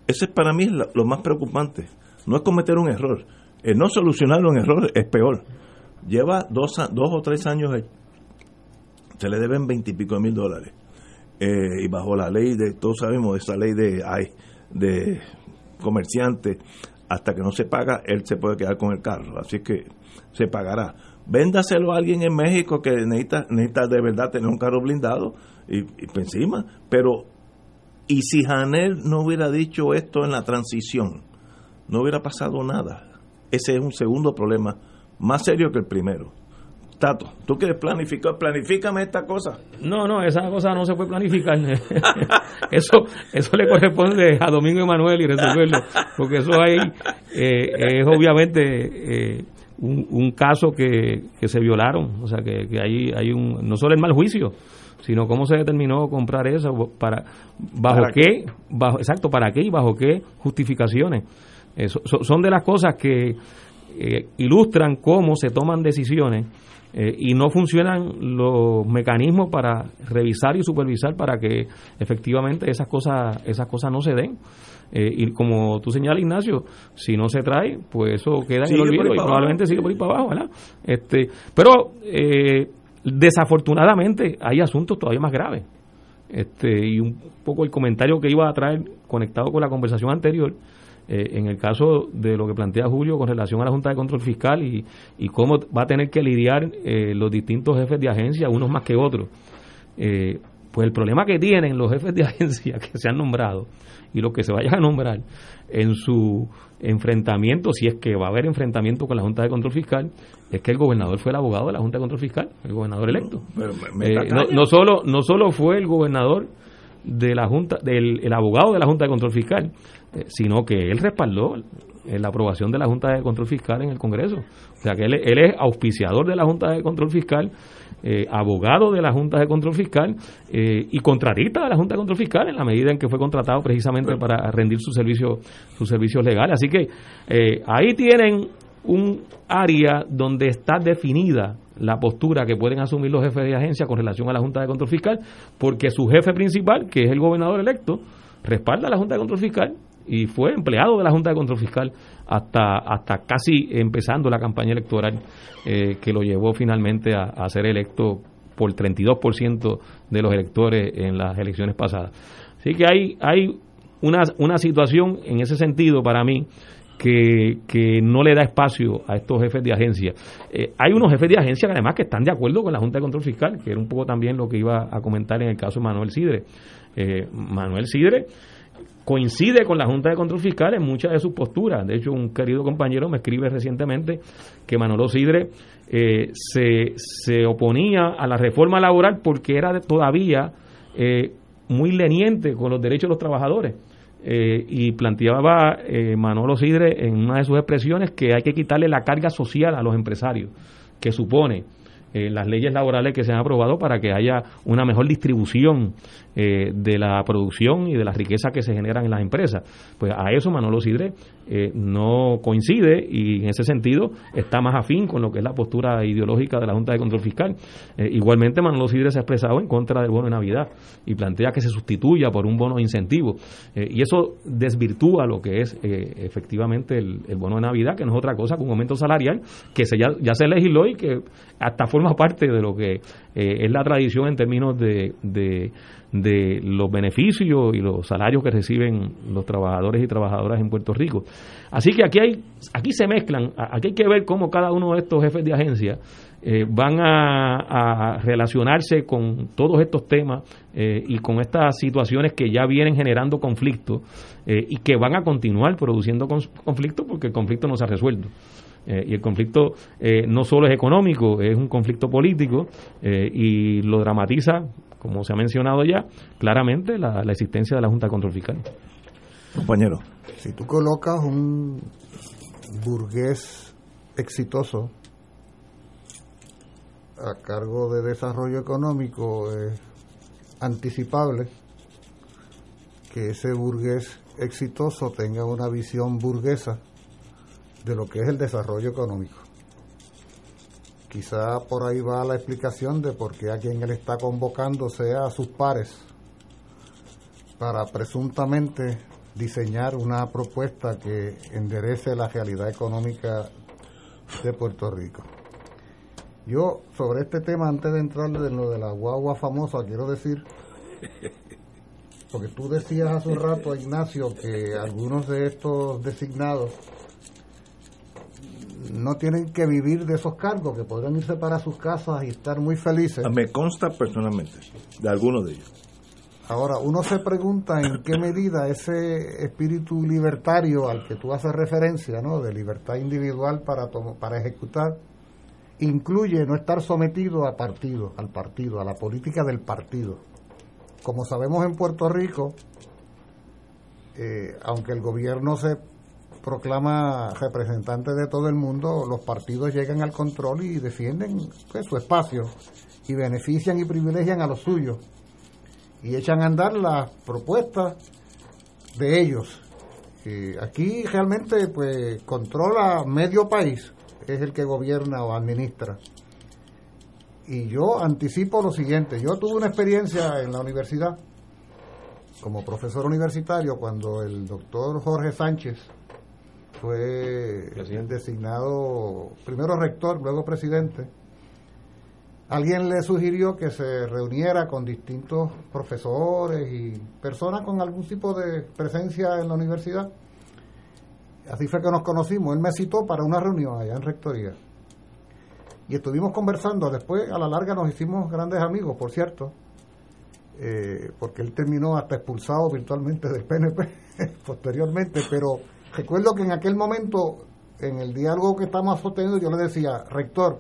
S1: eso es para mí lo, más preocupante. No es cometer un error. El no solucionar un error es peor. Lleva dos, dos o tres años, se le deben veintipico mil dólares. Eh, y bajo la ley de, todos sabemos, esa ley de, de comerciante, hasta que no se paga, él se puede quedar con el carro. Así que se pagará. Véndaselo a alguien en México que necesita, necesita de verdad tener un carro blindado y, y encima. Pero, ¿y si Janel no hubiera dicho esto en la transición? No hubiera pasado nada. Ese es un segundo problema, más serio que el primero. Tato, tú quieres planificar, planifícame esta cosa.
S3: No, no, esa cosa no se puede planificar. [laughs] [laughs] eso eso le corresponde a Domingo Emanuel y resolverlo, porque eso ahí eh, es obviamente eh, un, caso que, que, se violaron, o sea que, que ahí hay un no solo el mal juicio, sino cómo se determinó comprar eso, para bajo qué, bajo exacto, para qué y bajo qué justificaciones. Eso, son de las cosas que eh, ilustran cómo se toman decisiones eh, y no funcionan los mecanismos para revisar y supervisar para que efectivamente esas cosas esas cosas no se den. Eh, y como tú señalas Ignacio si no se trae pues eso queda en el olvido y probablemente sigue por ahí para abajo ¿verdad? este pero eh, desafortunadamente hay asuntos todavía más graves. Este y un poco el comentario que iba a traer conectado con la conversación anterior eh, en el caso de lo que plantea Julio con relación a la Junta de Control Fiscal y, cómo va a tener que lidiar eh, los distintos jefes de agencia, unos más que otros. Eh, pues el problema que tienen los jefes de [laughs] agencia que se han nombrado y los que se vayan a nombrar en su enfrentamiento, si es que va a haber enfrentamiento con la Junta de Control Fiscal, es que el gobernador fue el abogado de la Junta de Control Fiscal, el gobernador electo. Eh, no, no, solo, no solo fue el gobernador de la Junta, del el abogado de la Junta de Control Fiscal, eh, sino que él respaldó la aprobación de la Junta de Control Fiscal en el Congreso. O sea que él, él es auspiciador de la Junta de Control Fiscal, eh, abogado de la Junta de Control Fiscal eh, y contratista de la Junta de Control Fiscal en la medida en que fue contratado precisamente para rendir sus servicios sus servicios legales. Así que ahí tienen un área donde está definida la postura que pueden asumir los jefes de agencia con relación a la Junta de Control Fiscal, porque su jefe principal, que es el gobernador electo, respalda a la Junta de Control Fiscal y fue empleado de la Junta de Control Fiscal hasta, hasta casi empezando la campaña electoral eh, que lo llevó finalmente a, ser electo por 32% de los electores en las elecciones pasadas. Así que hay, hay una, una situación en ese sentido para mí que, que, no le da espacio a estos jefes de agencia. Eh, hay unos jefes de agencia que además que están de acuerdo con la Junta de Control Fiscal, que era un poco también lo que iba a comentar en el caso de Manuel Sidre. Eh, Manuel Sidre coincide con la Junta de Control Fiscal en muchas de sus posturas. De hecho, un querido compañero me escribe recientemente que Manolo Sidre eh, se, se, oponía a la reforma laboral porque era todavía muy leniente con los derechos de los trabajadores eh, y planteaba eh, Manolo Sidre en una de sus expresiones que hay que quitarle la carga social a los empresarios que supone eh, las leyes laborales que se han aprobado para que haya una mejor distribución eh, de la producción y de la riqueza que se generan en las empresas. Pues a eso Manolo Sidre eh, no coincide y en ese sentido está más afín con lo que es la postura ideológica de la Junta de Control Fiscal. igualmente Manolo Sidre se ha expresado en contra del bono de Navidad y plantea que se sustituya por un bono de incentivo. y eso desvirtúa lo que es efectivamente el, bono de Navidad, que no es otra cosa que un aumento salarial que se ya, se legisló y que hasta forma parte de lo que eh, es la tradición en términos de, los beneficios y los salarios que reciben los trabajadores y trabajadoras en Puerto Rico. Así que aquí hay, aquí se mezclan, aquí hay que ver cómo cada uno de estos jefes de agencia eh, van a, relacionarse con todos estos temas eh, y con estas situaciones que ya vienen generando conflictos y que van a continuar produciendo conflictos porque el conflicto no se ha resuelto. Eh, y el conflicto eh, no solo es económico, es un conflicto político eh, y lo dramatiza, como se ha mencionado ya, claramente la, existencia de la Junta de Control Fiscal.
S1: Compañero.
S2: Si tú colocas un burgués exitoso a cargo de desarrollo económico, es anticipable que ese burgués exitoso tenga una visión burguesa de lo que es el desarrollo económico. Quizá por ahí va la explicación de por qué a quien él está convocando sea a sus pares para presuntamente diseñar una propuesta que enderece la realidad económica de Puerto Rico. Yo sobre este tema, antes de entrar en lo de la guagua famosa, quiero decir, porque tú decías hace un rato, Ignacio, que algunos de estos designados no tienen que vivir de esos cargos, que podrán irse para sus casas y estar muy felices.
S1: Ah, me consta personalmente de algunos de ellos.
S2: Ahora, uno se pregunta en qué [coughs] medida ese espíritu libertario al que tú haces referencia, ¿no? de libertad individual para, para ejecutar, incluye no estar sometido a partido, al partido, a la política del partido. Como sabemos en Puerto Rico, eh, aunque el gobierno se proclama representantes de todo el mundo, los partidos llegan al control y defienden pues, su espacio y benefician y privilegian a los suyos y echan a andar las propuestas de ellos. aquí realmente pues controla medio país, es el que gobierna o administra. Y yo anticipo lo siguiente, yo tuve una experiencia en la universidad como profesor universitario cuando el doctor Jorge Sánchez fue designado primero rector, luego presidente. Alguien le sugirió que se reuniera con distintos profesores y personas con algún tipo de presencia en la universidad. Así fue que nos conocimos. Él me citó para una reunión allá en Rectoría. Y estuvimos conversando. Después, a la larga, nos hicimos grandes amigos, por cierto. eh, porque él terminó hasta expulsado virtualmente del PNP [laughs] posteriormente, pero recuerdo que en aquel momento, en el diálogo que estamos sosteniendo, yo le decía, rector,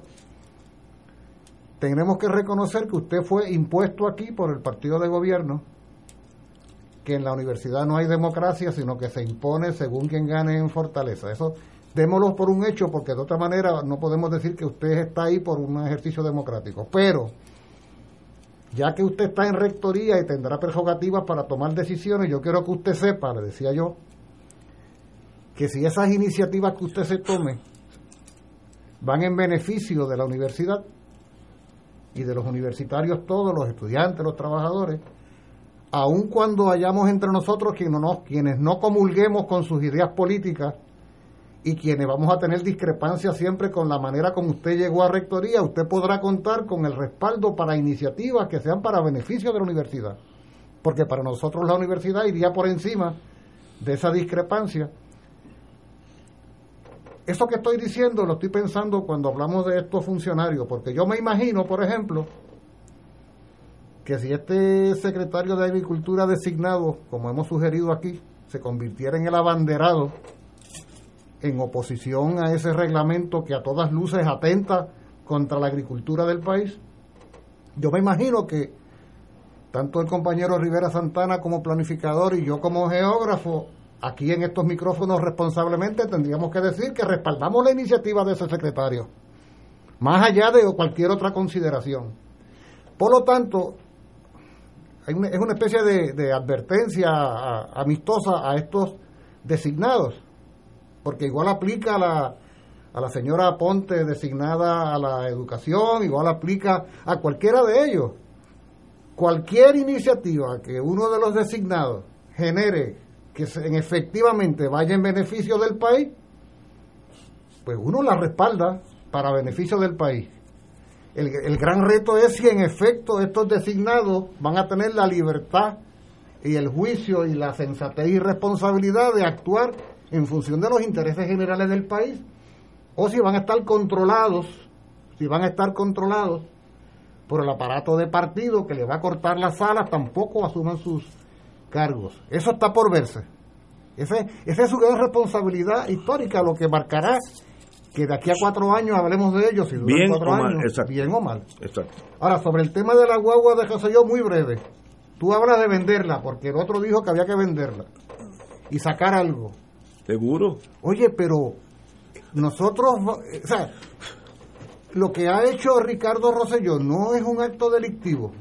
S2: tenemos que reconocer que usted fue impuesto aquí por el partido de gobierno, que en la universidad no hay democracia, sino que se impone según quien gane en Fortaleza. Eso démoslo por un hecho, porque de otra manera no podemos decir que usted está ahí por un ejercicio democrático. Pero, ya que usted está en rectoría y tendrá prerrogativas para tomar decisiones, yo quiero que usted sepa, le decía yo, que si esas iniciativas que usted se tome van en beneficio de la universidad, y de los universitarios todos, los estudiantes, los trabajadores, aun cuando hayamos entre nosotros quienes no, comulguemos con sus ideas políticas y quienes vamos a tener discrepancias siempre con la manera como usted llegó a rectoría, usted podrá contar con el respaldo para iniciativas que sean para beneficio de la universidad. Porque para nosotros la universidad iría por encima de esa discrepancia eso que estoy diciendo lo estoy pensando cuando hablamos de estos funcionarios, porque yo me imagino, por ejemplo, que si este secretario de Agricultura designado, como hemos sugerido aquí, se convirtiera en el abanderado en oposición a ese reglamento que a todas luces atenta contra la agricultura del país, yo me imagino que tanto el compañero Rivera Santana como planificador y yo como geógrafo aquí en estos micrófonos responsablemente tendríamos que decir que respaldamos la iniciativa de ese secretario, más allá de cualquier otra consideración. Por lo tanto, es una especie de, advertencia amistosa a estos designados, porque igual aplica a la, a la señora Ponte designada a la educación, igual aplica a cualquiera de ellos. Cualquier iniciativa que uno de los designados genere que en efectivamente vaya en beneficio del país, pues uno la respalda para beneficio del país. El, el, gran reto es si en efecto estos designados van a tener la libertad y el juicio y la sensatez y responsabilidad de actuar en función de los intereses generales del país, o si van a estar controlados, si van a estar controlados por el aparato de partido que le va a cortar las alas, tampoco asuman sus cargos. Eso está por verse. Ese, esa es su gran responsabilidad histórica, lo que marcará que de aquí a cuatro años hablemos de ellos, si
S1: bien
S2: cuatro
S1: o
S2: años,
S1: mal,
S2: bien o mal.
S1: Exacto.
S2: Ahora, sobre el tema de la guagua de yo, muy breve. Tú hablas de venderla, porque el otro dijo que había que venderla y sacar algo.
S1: Seguro.
S2: Oye, pero nosotros, o sea, lo que ha hecho Ricardo Rosselló no es un acto delictivo.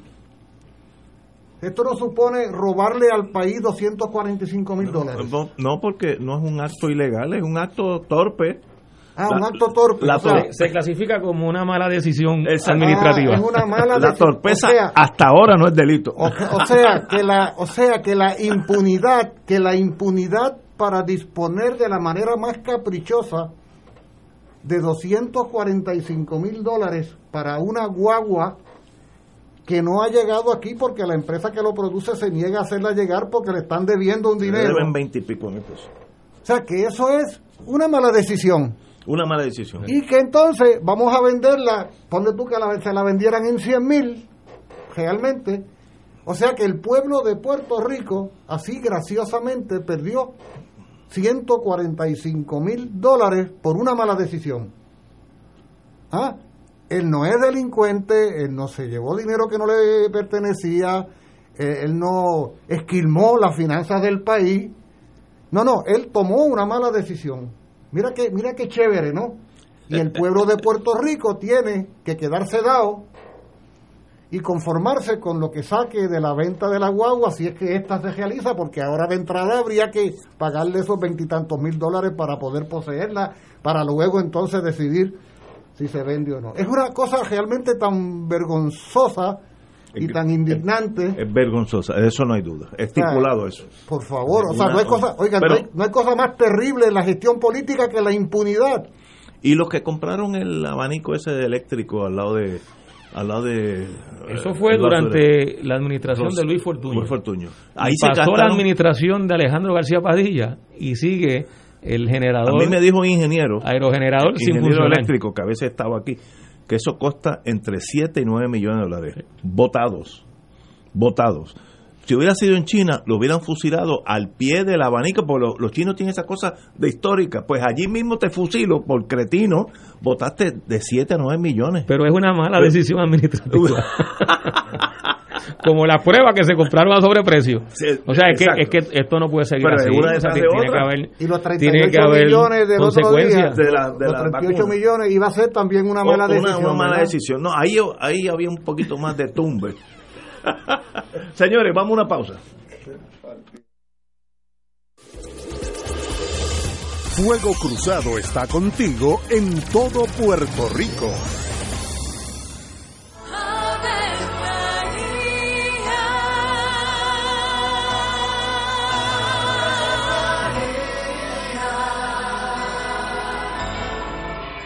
S2: Esto no supone robarle al país 245 mil dólares.
S1: No, porque no es un acto ilegal, es un acto torpe.
S2: Ah, un acto torpe.
S3: se clasifica como una mala decisión administrativa.
S2: Ah, es una mala
S1: la torpeza hasta ahora no es delito.
S2: O, sea que la, o sea que la impunidad, que la impunidad para disponer de la manera más caprichosa de 245 mil dólares para una guagua que no ha llegado aquí porque la empresa que lo produce se niega a hacerla llegar porque le están debiendo un dinero.
S1: deben 20 y pico mil pesos.
S2: O sea que eso es una mala decisión.
S1: Una mala decisión.
S2: Y que entonces vamos a venderla, ponle tú que la, se la vendieran en 100 mil, realmente. O sea que el pueblo de Puerto Rico, así graciosamente, perdió 145 mil dólares por una mala decisión. ¿Ah? Él no es delincuente, él no se llevó dinero que no le pertenecía, eh, él no esquilmó las finanzas del país. No, no, él tomó una mala decisión. Mira que, mira qué chévere, ¿no? Y el pueblo de Puerto Rico tiene que quedarse dado y conformarse con lo que saque de la venta de la guagua si es que ésta se realiza, porque ahora de entrada habría que pagarle esos veintitantos mil dólares para poder poseerla, para luego entonces decidir si se vende o no. Es una cosa realmente tan vergonzosa y tan indignante.
S1: Es vergonzosa, de eso no hay duda. Estipulado eso.
S2: Por favor, o sea, no hay cosa, oigan, no, hay, no hay cosa más terrible en la gestión política que la impunidad.
S1: Y los que compraron el abanico ese de eléctrico al lado de al lado de
S3: eso fue durante la administración de Luis Fortuño.
S1: Luis Fortuño.
S3: Ahí se pasó la administración de Alejandro García Padilla y sigue el generador.
S1: A mí me dijo un ingeniero.
S3: Aerogenerador
S1: ingeniero eléctrico que a veces estaba aquí, que eso costa entre 7 y 9 millones de dólares. Votados. votados. Si hubiera sido en China, lo hubieran fusilado al pie del abanico, porque los, los chinos tienen esa cosa de histórica. Pues allí mismo te fusilo por cretino, votaste de 7 a 9 millones.
S3: Pero es una mala decisión administrativa. [laughs] [laughs] Como las pruebas que se compraron a sobreprecio. o sea, es que, es que esto no puede seguir
S1: Pero
S3: así.
S1: una
S3: O sea, tiene, tiene
S1: otra.
S3: que haber,
S2: Y los
S3: tiene
S2: 38
S3: que haber
S2: millones del otro día,
S3: consecuencias.
S1: De la- de
S2: los
S1: la
S2: 38
S1: vacuna.
S2: millones iba a ser también una mala
S1: Una-
S2: decisión.
S1: Una mala
S2: ¿verdad?
S1: decisión. No, ahí, ahí había un poquito más de tumbe. [laughs] Señores, vamos a una pausa.
S4: Fuego Cruzado está contigo en todo Puerto Rico.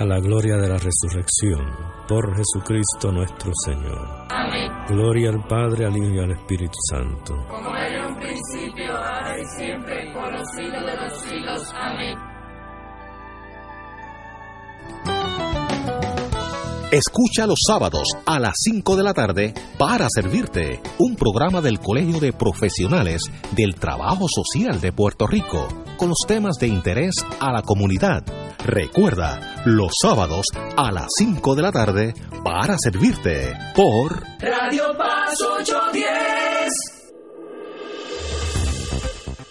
S11: a la gloria de la resurrección, por Jesucristo nuestro Señor.
S12: Amén.
S11: Gloria al Padre, al Hijo y al Espíritu Santo.
S12: Como era en un principio, ahora y siempre, por los siglos de los siglos. Amén.
S6: Escucha los sábados a las 5 de la tarde para servirte un programa del Colegio de Profesionales del Trabajo Social de Puerto Rico con los temas de interés a la comunidad. Recuerda, los sábados a las 5 de la tarde para servirte por
S12: Radio Paz 810.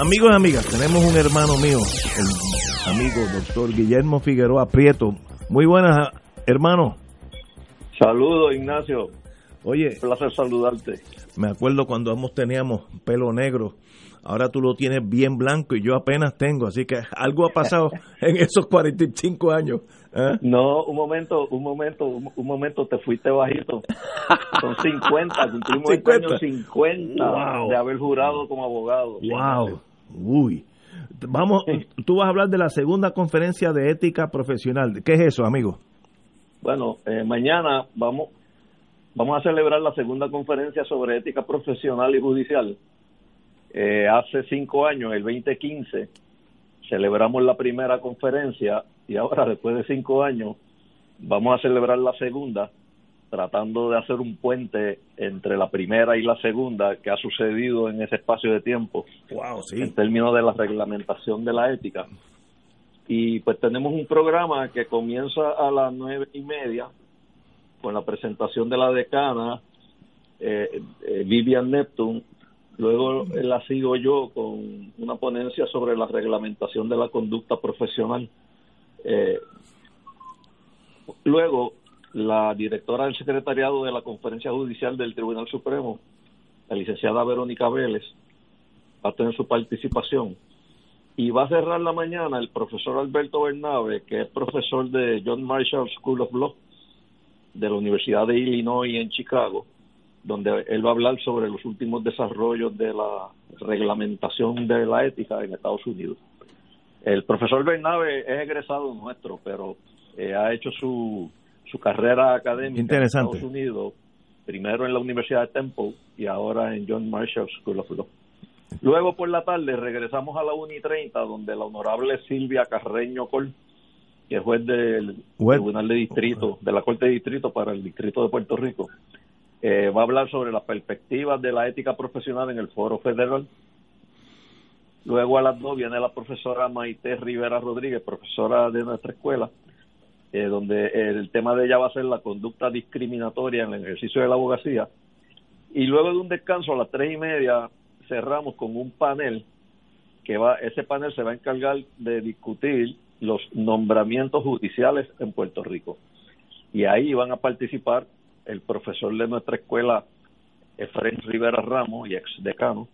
S1: Amigos y amigas, tenemos un hermano mío, el amigo doctor Guillermo Figueroa Prieto. Muy buenas, hermano.
S13: Saludos, Ignacio.
S1: Oye,
S13: Un placer saludarte.
S1: me acuerdo cuando ambos teníamos pelo negro. Ahora tú lo tienes bien blanco y yo apenas tengo, así que algo ha pasado [laughs] en esos 45 años. ¿eh?
S13: No, un momento, un momento, un, momento, te fuiste bajito. Son 50, cumplimos este
S1: 50.
S13: año 50
S1: Wow.
S13: de haber jurado como abogado.
S1: Wow. Uy. Vamos, tú vas a hablar de la segunda conferencia de ética profesional. ¿Qué es eso, amigo?
S13: Bueno, eh, mañana vamos, vamos a celebrar la segunda conferencia sobre ética profesional y judicial. Eh, hace cinco años, el 2015, celebramos la primera conferencia y ahora, después de cinco años, vamos a celebrar la segunda, tratando de hacer un puente entre la primera y la segunda que ha sucedido en ese espacio de tiempo
S1: Wow, sí.
S13: en términos de la reglamentación de la ética. Y pues tenemos un programa que comienza a las nueve y media con la presentación de la decana eh, eh, Vivian Neptune. Luego eh, la sigo yo con una ponencia sobre la reglamentación de la conducta profesional. Eh, luego, la directora del secretariado de la Conferencia Judicial del Tribunal Supremo, la licenciada Verónica Vélez, va a tener su participación. Y va a cerrar la mañana el profesor Alberto Bernabe, que es profesor de John Marshall School of Law de la Universidad de Illinois en Chicago, donde él va a hablar sobre los últimos desarrollos de la reglamentación de la ética en Estados Unidos. El profesor Bernabe es egresado nuestro, pero eh, ha hecho su, su carrera académica
S1: Interesante.
S13: en Estados Unidos, primero en la Universidad de Temple y ahora en John Marshall School of Law. Luego por la tarde regresamos a la 1 y 30, donde la honorable Silvia Carreño Col, que es juez del. Tribunal de Distrito, de la Corte de Distrito para el Distrito de Puerto Rico, eh, va a hablar sobre las perspectivas de la ética profesional en el Foro Federal. Luego a las 2 viene la profesora Maite Rivera Rodríguez, profesora de nuestra escuela, eh, donde el tema de ella va a ser la conducta discriminatoria en el ejercicio de la abogacía. Y luego de un descanso a las tres y media cerramos con un panel que va, ese panel se va a encargar de discutir los nombramientos judiciales en Puerto Rico. Y ahí van a participar el profesor de nuestra escuela, Efraín Rivera Ramos, y ex decano,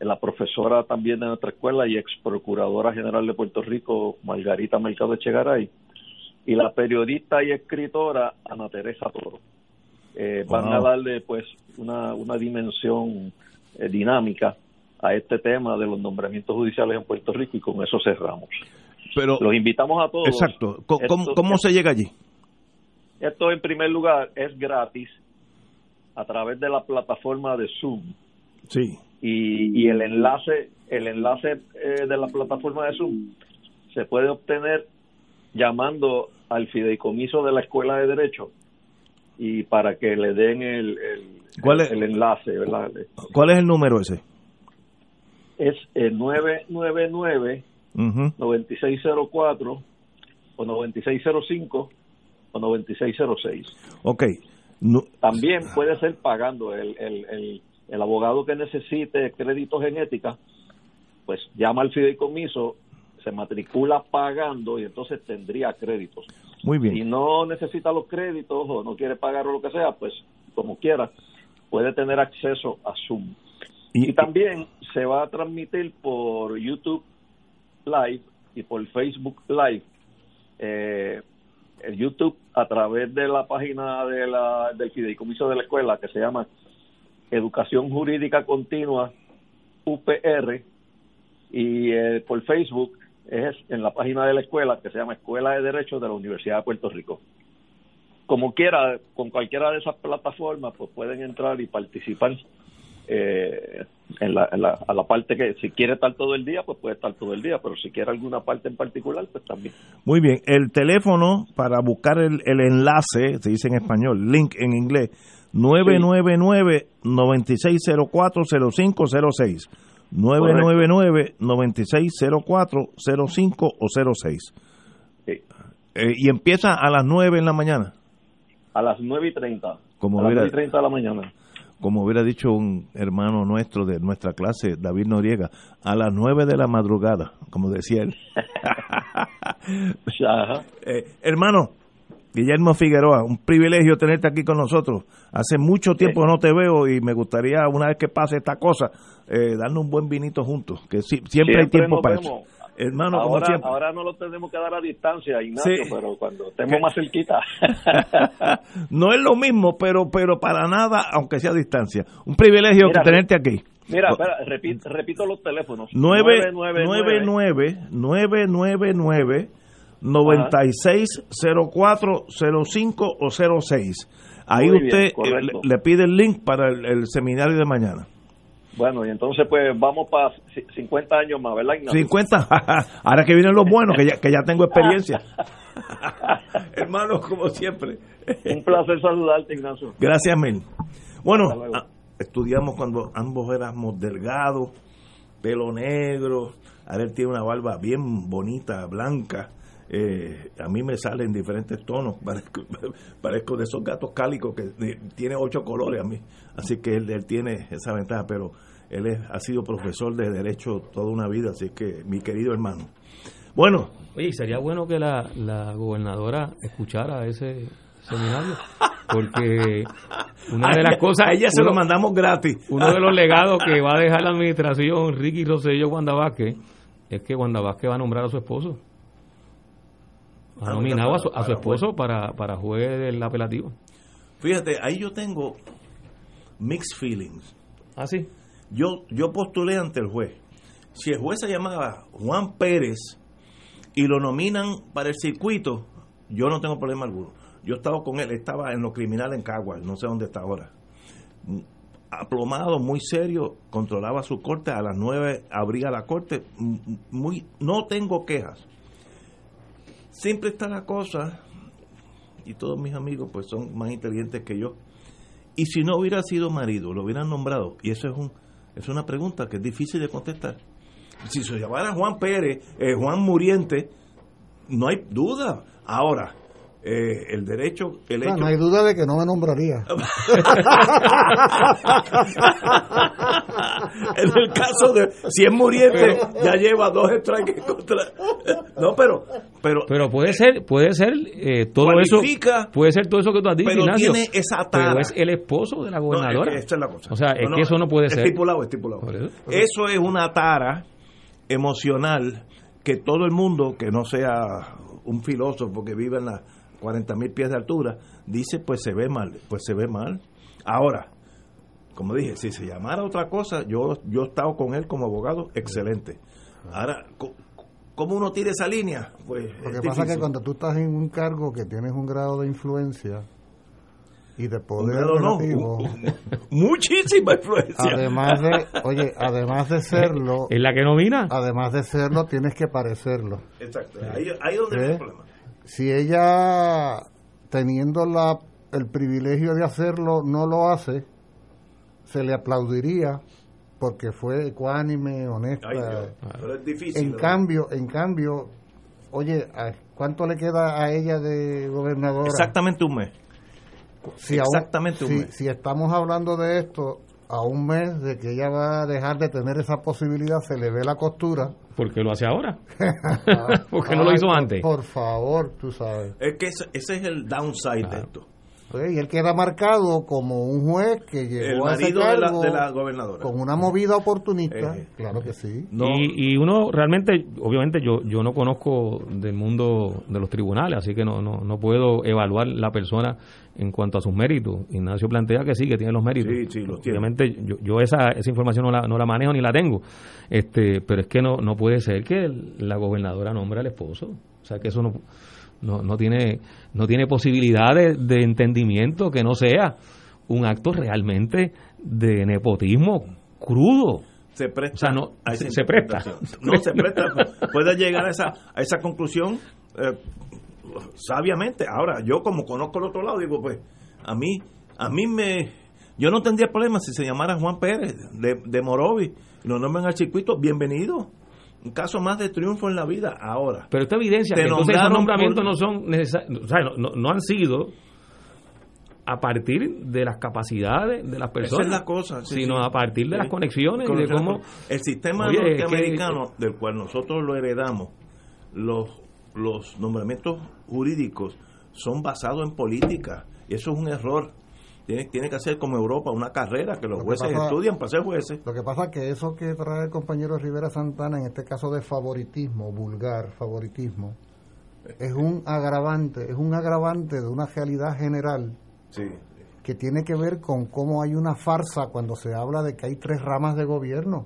S13: la profesora también de nuestra escuela y ex procuradora general de Puerto Rico, Margarita Mercado Echegaray, y la periodista y escritora Ana Teresa Toro. Eh, Van a darle pues una, una dimensión eh, dinámica a este tema de los nombramientos judiciales en Puerto Rico y con eso cerramos.
S1: Pero,
S13: Los invitamos a todos.
S1: exacto. ¿Cómo,
S13: Esto-
S1: cómo se llega allí?
S13: Esto en primer lugar es gratis a través de la plataforma de Zoom
S1: Sí.
S13: y, y el enlace el enlace eh, de la plataforma de Zoom se puede obtener llamando al fideicomiso de la escuela de derecho y para que le den el, el,
S1: ¿Cuál es?
S13: el enlace ¿verdad?
S1: ¿Cuál es el número ese?
S13: es el 999
S1: Ujú.
S13: 9604 o 9605 o 9606
S1: Ok. No-
S13: También puede ser pagando. El, el, el, el abogado que necesite créditos en ética, pues llama al fideicomiso, se matricula pagando y entonces tendría créditos.
S1: muy bien.
S13: Si no necesita los créditos o no quiere pagar o lo que sea, pues como quiera, puede tener acceso a Zoom.
S1: Y-
S13: Y también se va a transmitir por YouTube Live y por Facebook Live. Eh, el YouTube a través de la página de la, del fideicomiso de la escuela que se llama Educación Jurídica Continua UPR y eh, por Facebook es en la página de la escuela que se llama Escuela de Derecho de la Universidad de Puerto Rico. Como quiera, con cualquiera de esas plataformas, pues pueden entrar y participar eh, en la, en la- a la parte que si quiere estar todo el día, pues puede estar todo el día, pero si quiere alguna parte en particular, pues también.
S1: Muy bien. El teléfono para buscar el, el enlace, se dice en español, link en inglés, 999-9604-0506. 999-9604-05 o 06.
S13: Sí.
S1: Eh, y empieza a las 9 en la mañana.
S13: A las 9 y 30.
S1: Como
S13: a las
S1: hubiera-
S13: 9 y 30 de la mañana.
S1: como hubiera dicho un hermano nuestro de nuestra clase, David Noriega, a las 9 de la madrugada, como decía él. [laughs] Eh, hermano, Guillermo Figueroa, un privilegio tenerte aquí con nosotros. Hace mucho tiempo no te veo y me gustaría, una vez que pase esta cosa, eh, darnos un buen vinito juntos, que si- siempre, hay tiempo para
S13: vemos.
S1: eso. Hermano, como
S13: ahora,
S1: siempre.
S13: ahora no lo tenemos que dar a distancia, Ignacio,
S1: Sí.
S13: pero cuando estemos más cerquita. [laughs]
S1: no es lo mismo, pero pero para nada, aunque sea a distancia. Un privilegio
S13: Mira,
S1: que tenerte aquí.
S13: Mira, espera, repito, repito los teléfonos.
S1: 999
S13: 999
S1: 999 9604 05 o 06. Ahí
S13: Muy
S1: usted eh, le, le pide el link para el, el seminario de mañana.
S13: Bueno, y entonces pues vamos para 50 años más, ¿verdad, Ignacio?
S1: 50. [laughs] Ahora que vienen los buenos, que ya, que ya tengo experiencia. [laughs] Hermano, como siempre.
S13: Un placer saludarte, Ignacio.
S1: Gracias, mil. Bueno, ah, estudiamos cuando ambos éramos delgados, pelo negro. Él tiene una barba bien bonita, blanca. Eh, a mí me salen diferentes tonos. [laughs] Parezco, parezco de esos gatos cálicos que tiene ocho colores a mí. Así que él, él tiene esa ventaja, pero él es- ha sido profesor de Derecho toda una vida. Así que, mi querido hermano. Bueno,
S3: Oye, sería bueno que la, la gobernadora escuchara ese seminario, porque una [laughs] de las cosas...
S1: a ella se
S3: uno-
S1: lo mandamos gratis.
S3: Uno de los [laughs] legados que va a dejar la administración Ricky Rosselló Wanda Vázquez es que Wanda Vázquez va a nombrar a su esposo. Ha nominado a su, a su esposo para, para juez del apelativo.
S1: Fíjate, ahí yo tengo mixed feelings.
S3: ¿Ah, sí?
S1: Yo, yo postulé ante el juez. Si el juez se llamaba Juan Pérez y lo nominan para el circuito, yo no tengo problema alguno. Yo estaba con él, estaba en lo criminal en Caguas, no sé dónde está ahora. Aplomado, muy serio, controlaba su corte, a las nueve abría la corte, muy, no tengo quejas. Siempre está la cosa, y todos mis amigos pues son más inteligentes que yo. Y si no hubiera sido marido, lo hubieran nombrado, y eso es un es una pregunta que es difícil de contestar. Si se llamara Juan Pérez, eh, Juan Muriente, no hay duda. Ahora, eh, el derecho, el hecho...
S2: no hay duda de que no me nombraría. [laughs]
S1: en el caso de si es Muriente, ya lleva dos strikes contra. No, pero. Pero,
S3: Pero puede ser, puede ser eh, todo eso, puede ser todo eso que tú has dicho,
S1: pero
S3: Ignacio,
S1: tiene esa tara.
S3: Pero es el esposo de la
S1: No,
S3: gobernadora.
S1: es que esta es la cosa.
S3: O sea, es
S1: No,
S3: que eso no puede ser.
S1: Estipulado, estipulado. Eso es una tara emocional que todo el mundo, que no sea un filósofo que vive en las 40 mil pies de altura, dice, pues se ve mal, pues se ve mal. Ahora, como dije, si se llamara otra cosa, yo, yo he estado con él como abogado, excelente. Ahora, ¿cómo uno tira esa línea? Pues
S2: Lo que
S1: es
S2: pasa es que cuando tú estás en un cargo que tienes un grado de influencia y de poder
S1: no,
S2: relativo,
S1: muchísima influencia.
S2: además de, [laughs] oye, además de serlo,
S3: ¿Es la que nomina?
S2: además de serlo, tienes que parecerlo.
S1: Exacto, ahí, ahí es donde
S2: ¿Eh?
S1: está el problema.
S2: Si ella, teniendo la, el privilegio de hacerlo, no lo hace, se le aplaudiría porque fue ecuánime, honesta.
S1: Ay, Dios, pero es difícil.
S2: En
S1: ¿no?
S2: cambio, en cambio, oye, ¿a ¿cuánto le queda a ella de gobernadora?
S1: Exactamente un mes.
S2: Si aún-
S1: exactamente un
S2: si,
S1: mes.
S2: si estamos hablando de esto a un mes de que ella va a dejar de tener esa posibilidad, se le ve la costura.
S3: ¿Por qué lo hace ahora? [laughs] Porque no lo hizo antes.
S2: Por favor, tú sabes.
S1: Es que ese, ese es el downside de esto.
S2: Pues, y él queda marcado como un juez que
S1: El
S2: llegó a ese
S1: marido de la,
S2: cargo
S1: de la gobernadora.
S2: con una movida oportunista.
S1: Eh,
S2: claro que sí.
S3: Y, y uno realmente, obviamente yo, yo no conozco del mundo de los tribunales, así que no, no, no puedo evaluar la persona en cuanto a sus méritos. Ignacio plantea que sí, que tiene los méritos.
S1: Sí, sí, los tiene.
S3: Obviamente yo, yo esa, esa información no la, no la manejo ni la tengo, este pero es que no, no puede ser que el- la gobernadora nombre al esposo. O sea, que eso no, no, no tiene no tiene posibilidad de, de entendimiento que no sea un acto realmente de nepotismo crudo.
S1: se presta
S3: O sea, no,
S1: a esa
S3: se- presta.
S1: No se presta. Puede llegar a esa, a esa conclusión eh, sabiamente. Ahora, yo como conozco el otro lado, digo, pues, a mí, a mí me. Yo no tendría problema si se llamara Juan Pérez de, de Morovi y lo nombran al circuito, bienvenido. Un caso más de triunfo en la vida. Ahora,
S3: Pero esto evidencia
S1: Te
S3: que entonces esos nombramientos
S1: por-
S3: no son necesarios, o sea, no, no- no han sido a partir de las capacidades de las personas,
S1: Esa es la cosa, sí,
S3: sino
S1: sí.
S3: a partir de
S1: Sí.
S3: las conexiones de cómo
S1: el sistema
S3: Oye, es que-
S1: norteamericano del cual nosotros lo heredamos, los, los nombramientos jurídicos son basados en política y eso es un error. Tiene, tiene que hacer como Europa una carrera que los
S2: Lo que
S1: jueces
S2: pasa-
S1: estudian para ser jueces.
S2: Lo que pasa es que eso que trae el compañero Rivera Santana, en este caso de favoritismo, vulgar favoritismo, es un agravante, es un agravante de una realidad general
S1: Sí.
S2: que tiene que ver con cómo hay una farsa cuando se habla de que hay tres ramas de gobierno.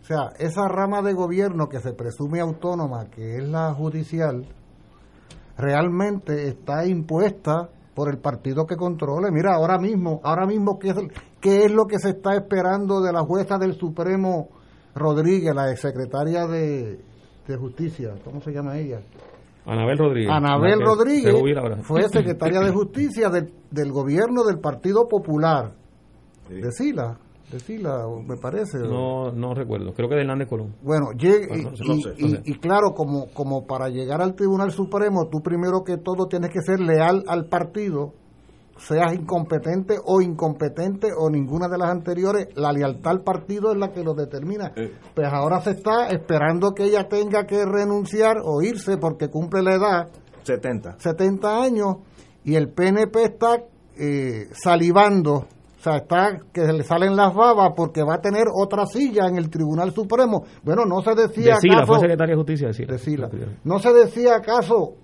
S2: O sea, esa rama de gobierno que se presume autónoma, que es la judicial, realmente está impuesta por el partido que controle. Mira, ahora mismo, ahora mismo, ¿qué es, qué es lo que se está esperando de la jueza del Supremo Rodríguez, la exsecretaria de, de Justicia? ¿Cómo se llama ella?
S3: Anabel Rodríguez.
S2: Anabel Rodríguez
S3: se
S2: fue secretaria de [laughs] Justicia del, del gobierno del Partido Popular. De Sila, de Sila, me parece.
S3: No, no recuerdo, creo que de Hernández Colón.
S2: Bueno, llega- y,
S3: No sé,
S2: y-
S3: no sé,
S2: y-
S3: sé.
S2: y claro, como, como para llegar al Tribunal Supremo, tú primero que todo tienes que ser leal al partido, seas incompetente o incompetente o ninguna de las anteriores, la lealtad al partido es la que lo determina. Pues ahora se está esperando que ella tenga que renunciar o irse porque cumple la edad
S1: 70.
S2: 70 años y el PNP está eh, salivando O sea, está que le salen las babas porque va a tener otra silla en el Tribunal Supremo. Bueno, no se decía
S3: De Sila,
S2: acaso-
S3: fue secretaria de Justicia de Sila.
S2: de Sila. No se decía acaso,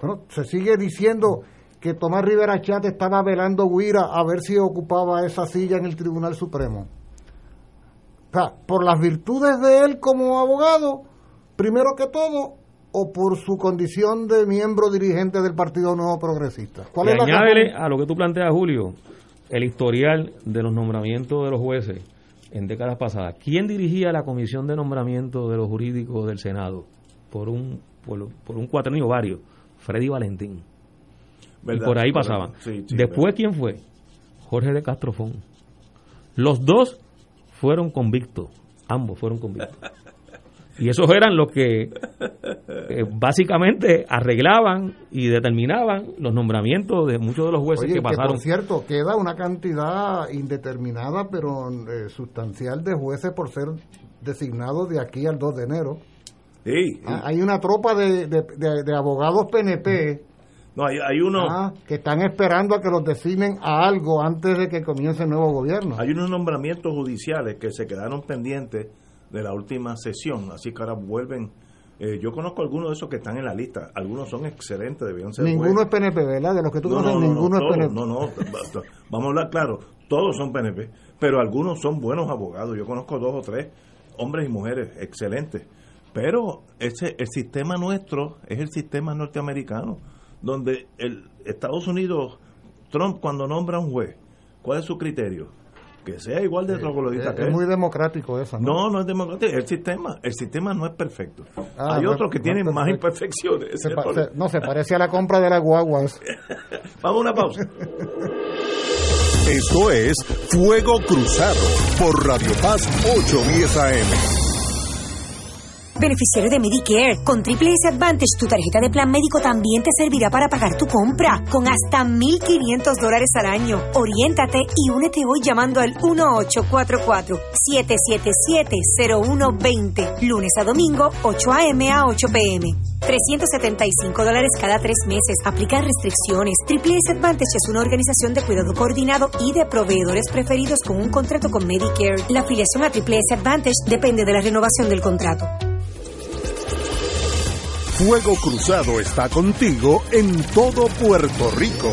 S2: bueno, se sigue diciendo que Tomás Rivera Chat estaba velando Guira a ver si ocupaba esa silla en el Tribunal Supremo. O sea, por las virtudes de él como abogado, primero que todo, o por su condición de miembro dirigente del Partido Nuevo Progresista. ¿Cuál
S3: Y
S2: es la
S3: añádele a lo que tú planteas, Julio, el historial de los nombramientos de los jueces en décadas pasadas. ¿Quién dirigía la comisión de nombramiento de los jurídicos del Senado? Por un, por, por un cuatrenio varios. Freddy Valentín. Y por ahí pasaban.
S1: Sí, sí,
S3: Después, ¿quién fue? Jorge de Castrofón. Los dos fueron convictos. Ambos fueron convictos. [laughs] Y esos eran los que eh, básicamente arreglaban y determinaban los nombramientos de muchos de los jueces
S2: Oye,
S3: que pasaron.
S2: por cierto, queda una cantidad indeterminada pero eh, sustancial de jueces por ser designados de aquí al 2 de enero. Ah, hay una tropa de, de- de- de abogados PNP
S1: No, hay, hay uno.
S2: ah, que están esperando a que los designen a algo antes de que comience el nuevo gobierno.
S1: Hay unos nombramientos judiciales que se quedaron pendientes de la última sesión, así que ahora vuelven. eh, yo conozco algunos de esos que están en la lista. Algunos son excelentes, debían ser
S2: Ninguno es PNP, ¿verdad? De los que tú
S1: No,
S2: conoces,
S1: no, no,
S2: ninguno
S1: no,
S2: es PNP.
S1: no, no, vamos a hablar claro, todos son PNP, pero algunos son buenos abogados. Yo conozco dos o tres hombres y mujeres excelentes, pero ese el sistema nuestro es el sistema norteamericano, donde el Estados Unidos, Trump cuando nombra a un juez, ¿cuál es su criterio? Que sea igual de troglodita
S2: es,
S1: que
S2: es muy democrático eso, ¿no?
S1: No, no es democrático, el sistema, el sistema no es perfecto.
S2: Ah,
S1: Hay
S2: no-
S1: otros que
S2: no
S1: tienen más imperfecciones.
S2: Se pa- se- no, se parece a la compra de las guaguas. [laughs]
S1: Vamos a una pausa.
S4: Esto es Fuego Cruzado por Radio Paz 810 AM.
S14: Beneficiario de Medicare, con Triple S Advantage, tu tarjeta de plan médico también te servirá para pagar tu compra, con hasta 1.500 dólares al año. Oriéntate y únete hoy llamando al 1844-777-0120, lunes a domingo, 8 a.m. a 8 p.m. 375 dólares cada tres meses. Aplican restricciones. Triple S Advantage es una organización de cuidado coordinado y de proveedores preferidos con un contrato con Medicare. La afiliación a Triple S Advantage depende de la renovación del contrato.
S4: Fuego Cruzado está contigo en todo Puerto Rico.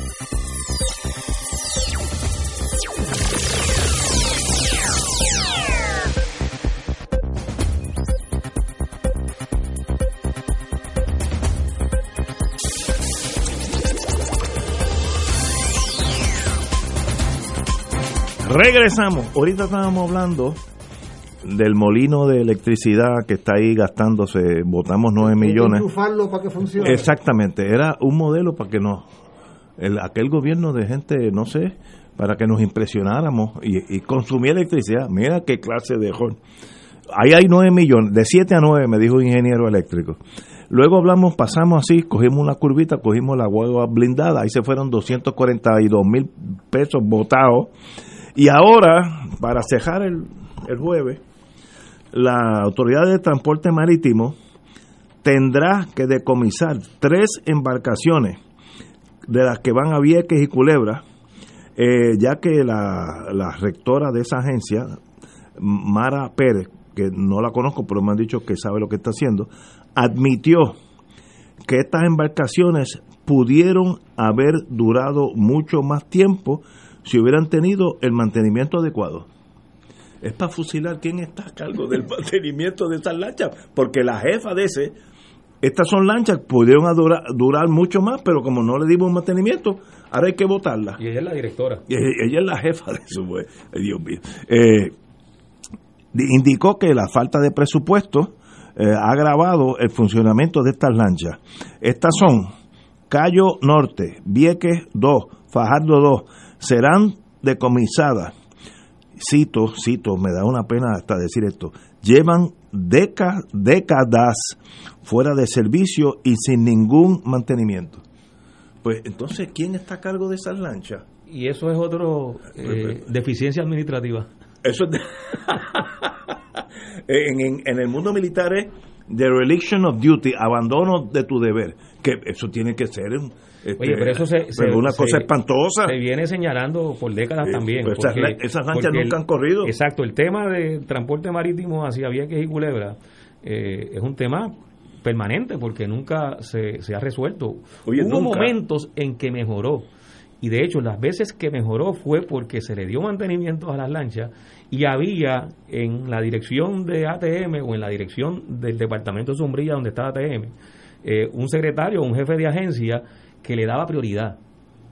S1: Regresamos. Ahorita estábamos hablando del molino de electricidad que está ahí gastándose, votamos 9
S2: Hay que
S1: millones.
S2: enchufarlo para que funcione.
S1: Exactamente, era un modelo para que nos, el, aquel gobierno de gente, no sé, para que nos impresionáramos y, y consumía electricidad. Mira qué clase de joven. Ahí hay 9 millones, de 7 a 9, me dijo un ingeniero eléctrico. Luego hablamos, pasamos así, cogimos una curvita, cogimos la hueva blindada, ahí se fueron 242 mil pesos votados. Y ahora, para cejar el el jueves, la Autoridad de Transporte Marítimo tendrá que decomisar tres embarcaciones de las que van a Vieques y Culebra, eh, ya que la, la rectora de esa agencia, Mara Pérez, que no la conozco, pero me han dicho que sabe lo que está haciendo, admitió que estas embarcaciones pudieron haber durado mucho más tiempo si hubieran tenido el mantenimiento adecuado. Es para fusilar quién está a cargo del [laughs] mantenimiento de estas lanchas, porque la jefa de ese, estas son lanchas, pudieron durar, durar mucho más, pero como no le dimos mantenimiento, ahora hay que votarlas.
S3: Y ella es la directora.
S1: Y ella, es la jefa de eso, pues. Dios mío. Eh, di- indicó que la falta de presupuesto eh, ha agravado el funcionamiento de estas lanchas. Estas son Cayo Norte, Vieques 2, Fajardo 2, serán decomisadas. Cito, cito, me da una pena hasta decir esto. Llevan deca- décadas fuera de servicio y sin ningún mantenimiento. Pues entonces, ¿quién está a cargo de esas lanchas?
S3: Y eso es otro eh, deficiencia administrativa.
S1: Eso es de- [laughs] en, en- en el mundo militar es dereliction of duty, abandono de tu deber, que eso tiene que ser este,
S3: Oye, pero eso se,
S1: pero una
S3: se-
S1: cosa espantosa.
S3: Se viene señalando por décadas también.
S1: pues esas
S3: porque-
S1: la- esas lanchas nunca han corrido.
S3: Exacto, el tema de transporte marítimo hacia Vieques y Culebra eh, es un tema permanente porque nunca se, se ha resuelto.
S1: Oye,
S3: Hubo
S1: nunca.
S3: momentos en que mejoró. Y de hecho, las veces que mejoró fue porque se le dio mantenimiento a las lanchas y había en la dirección de ATM o en la dirección del departamento de sombrilla donde está ATM, eh, un secretario o un jefe de agencia que le daba prioridad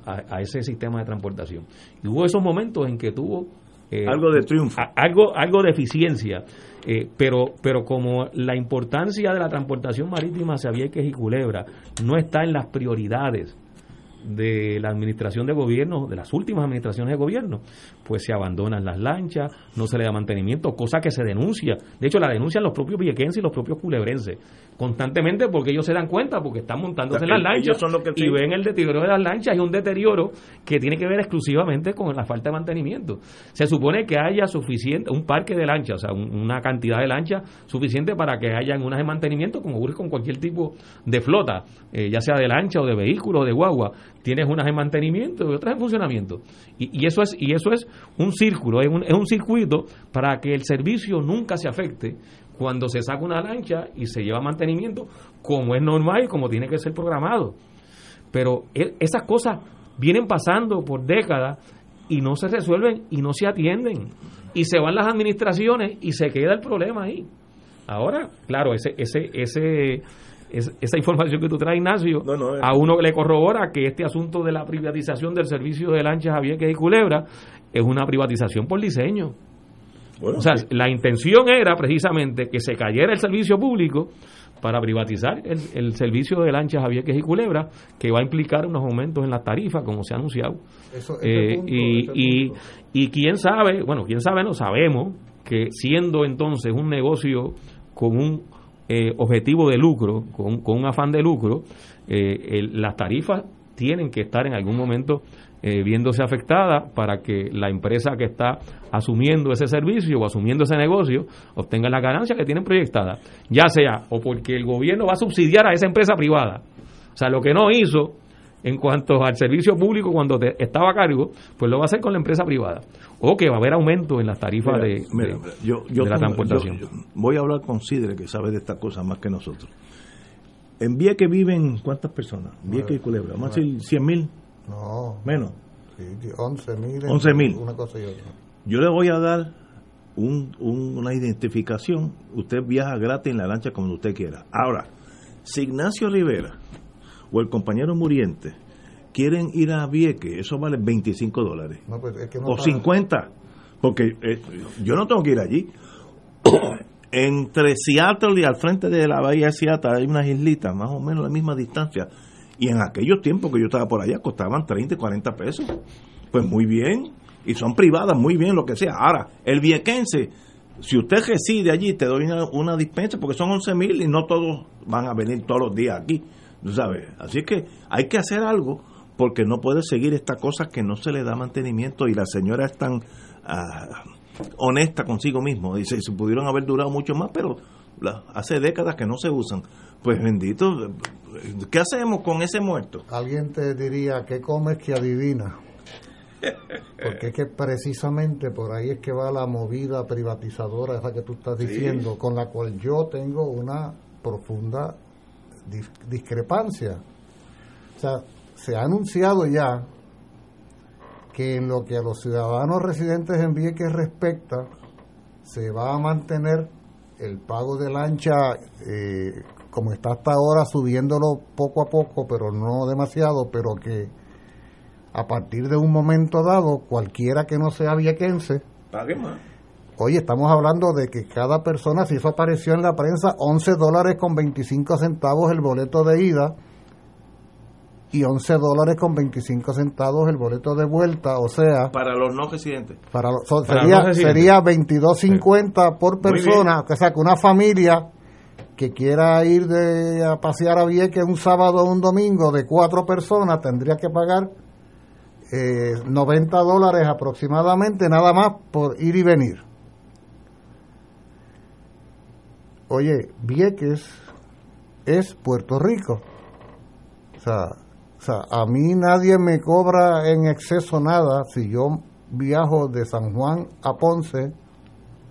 S3: a, a ese sistema de transportación. Y hubo esos momentos en que tuvo eh,
S1: Algo de triunfo.
S3: a- algo, algo de eficiencia, eh, pero, pero como la importancia de la transportación marítima hacia Vieques y Culebra no está en las prioridades de la administración de gobierno, de las últimas administraciones de gobierno, pues se abandonan las lanchas, no se le da mantenimiento, cosa que se denuncia. De hecho, la denuncian los propios viequenses y los propios culebrenses constantemente porque ellos se dan cuenta porque están montándose en las lanchas
S1: son los que
S3: y ven el deterioro de las lanchas y un deterioro que tiene que ver exclusivamente con la falta de mantenimiento. Se supone que haya suficiente, un parque de lanchas, o sea, un- una cantidad de lanchas suficiente para que hayan unas de mantenimiento, como ocurre con cualquier tipo de flota, eh, ya sea de lancha o de vehículo o de guagua. Tienes unas en mantenimiento y otras en funcionamiento. Y, y eso es y eso es un círculo, es un, es un circuito para que el servicio nunca se afecte cuando se saca una lancha y se lleva mantenimiento como es normal y como tiene que ser programado. Pero e- esas cosas vienen pasando por décadas y no se resuelven y no se atienden. Y se van las administraciones y se queda el problema ahí. Ahora, claro, ese, ese, ese, es- esa información que tú traes, Ignacio, a uno le corrobora que este asunto de la privatización del servicio de lanchas a Vieques y Culebra es una privatización por diseño. o sea, la intención era precisamente que se cayera el servicio público para privatizar el, el servicio de lanchas a Vieques y Culebra, que va a implicar unos aumentos en las tarifas, como se ha anunciado.
S2: Eso- ese
S3: Eh,
S2: punto,
S3: y,
S2: ese
S3: y, y quién sabe, bueno, quién sabe, no sabemos que siendo entonces un negocio con un eh, objetivo de lucro, con, con un afán de lucro, eh, las tarifas tienen que estar en algún momento eh, viéndose afectadas para que la empresa que está asumiendo ese servicio o asumiendo ese negocio obtenga las ganancias que tienen proyectadas, ya sea o porque el gobierno va a subsidiar a esa empresa privada, o sea, lo que no hizo en cuanto al servicio público cuando te- estaba a cargo, pues lo va a hacer con la empresa privada. O que va a haber aumento en las tarifas
S1: Mira,
S3: de,
S1: mira,
S3: de-
S1: yo, yo
S3: de la
S1: tengo-
S3: transportación.
S1: yo- yo voy a hablar con Sidre, que sabe de estas cosas más que nosotros. En Vieques viven cuántas personas? Vieques y Culebra. Vamos a decir 100 mil.
S2: No.
S1: Menos.
S2: Sí, 11 mil.
S1: 11.000.
S2: Una cosa y otra.
S1: Yo le voy a dar un- un- una identificación. Usted viaja gratis en la lancha como usted quiera. Ahora, si Ignacio Rivera o el compañero Muriente quieren ir a Vieques, eso vale 25 dólares.
S2: No, pues es que no
S1: o
S2: está-
S1: 50. Porque eh, yo no tengo que ir allí. [coughs] Entre Seattle y al frente de la bahía de Seattle hay unas islitas, más o menos la misma distancia. Y en aquellos tiempos que yo estaba por allá costaban 30 y 40 pesos. Pues muy bien. Y son privadas, muy bien, lo que sea. Ahora, el viequense, si usted reside allí, te doy una, una dispensa porque son 11 mil y no todos van a venir todos los días aquí. ¿Tú sabes? Así que hay que hacer algo porque no puede seguir esta cosa que no se le da mantenimiento y la señora es tan ah, honesta consigo mismo. Dice, se pudieron haber durado mucho más, pero la- hace décadas que no se usan. Pues bendito, ¿qué hacemos con ese muerto?
S2: Alguien te diría, ¿qué comes que adivina? [laughs] Porque es que precisamente por ahí es que va la movida privatizadora esa que tú estás
S1: Sí.
S2: diciendo, con la cual yo tengo una profunda discrepancia. O sea, se ha anunciado ya que en lo que a los ciudadanos residentes en Vieques respecta, se va a mantener el pago de lancha eh, como está hasta ahora, subiéndolo poco a poco, pero no demasiado, pero que a partir de un momento dado, cualquiera que no sea viequense,
S1: Pague más.
S2: Oye, estamos hablando de que cada persona, si eso apareció en la prensa, 11 dólares con 25 centavos el boleto de ida y 11 dólares con 25 centavos el boleto de vuelta, o sea,
S1: Para los no residentes.
S2: para, lo- so-
S1: Para
S2: sería,
S1: los residentes.
S2: sería 22.50 por
S1: Muy bien.
S2: persona, o sea, que una familia que quiera ir de, a pasear a Vieques un sábado o un domingo de cuatro personas tendría que pagar eh, 90 dólares aproximadamente nada más por ir y venir. Oye, Vieques es Puerto Rico. O sea, o sea, a mí nadie me cobra en exceso nada si yo viajo de San Juan a Ponce,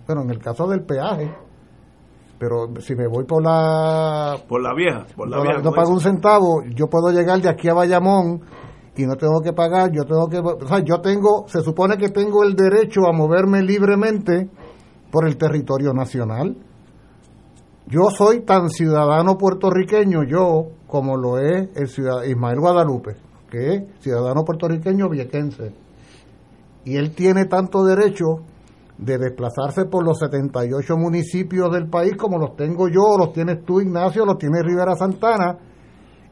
S2: bueno, en el caso del peaje, pero si me voy por la
S1: Por la vieja, por la
S2: no,
S1: vieja.
S2: no pago un centavo, yo puedo llegar de aquí a Bayamón y no tengo que pagar, yo tengo que, o sea, yo tengo, se supone que tengo el derecho a moverme libremente por el territorio nacional. Yo soy tan ciudadano puertorriqueño, yo, como lo es el ciudad, Ismael Guadalupe, que es ciudadano puertorriqueño viequense. Y él tiene tanto derecho de desplazarse por los 78 municipios del país como los tengo yo, los tienes tú, Ignacio, los tiene Rivera Santana,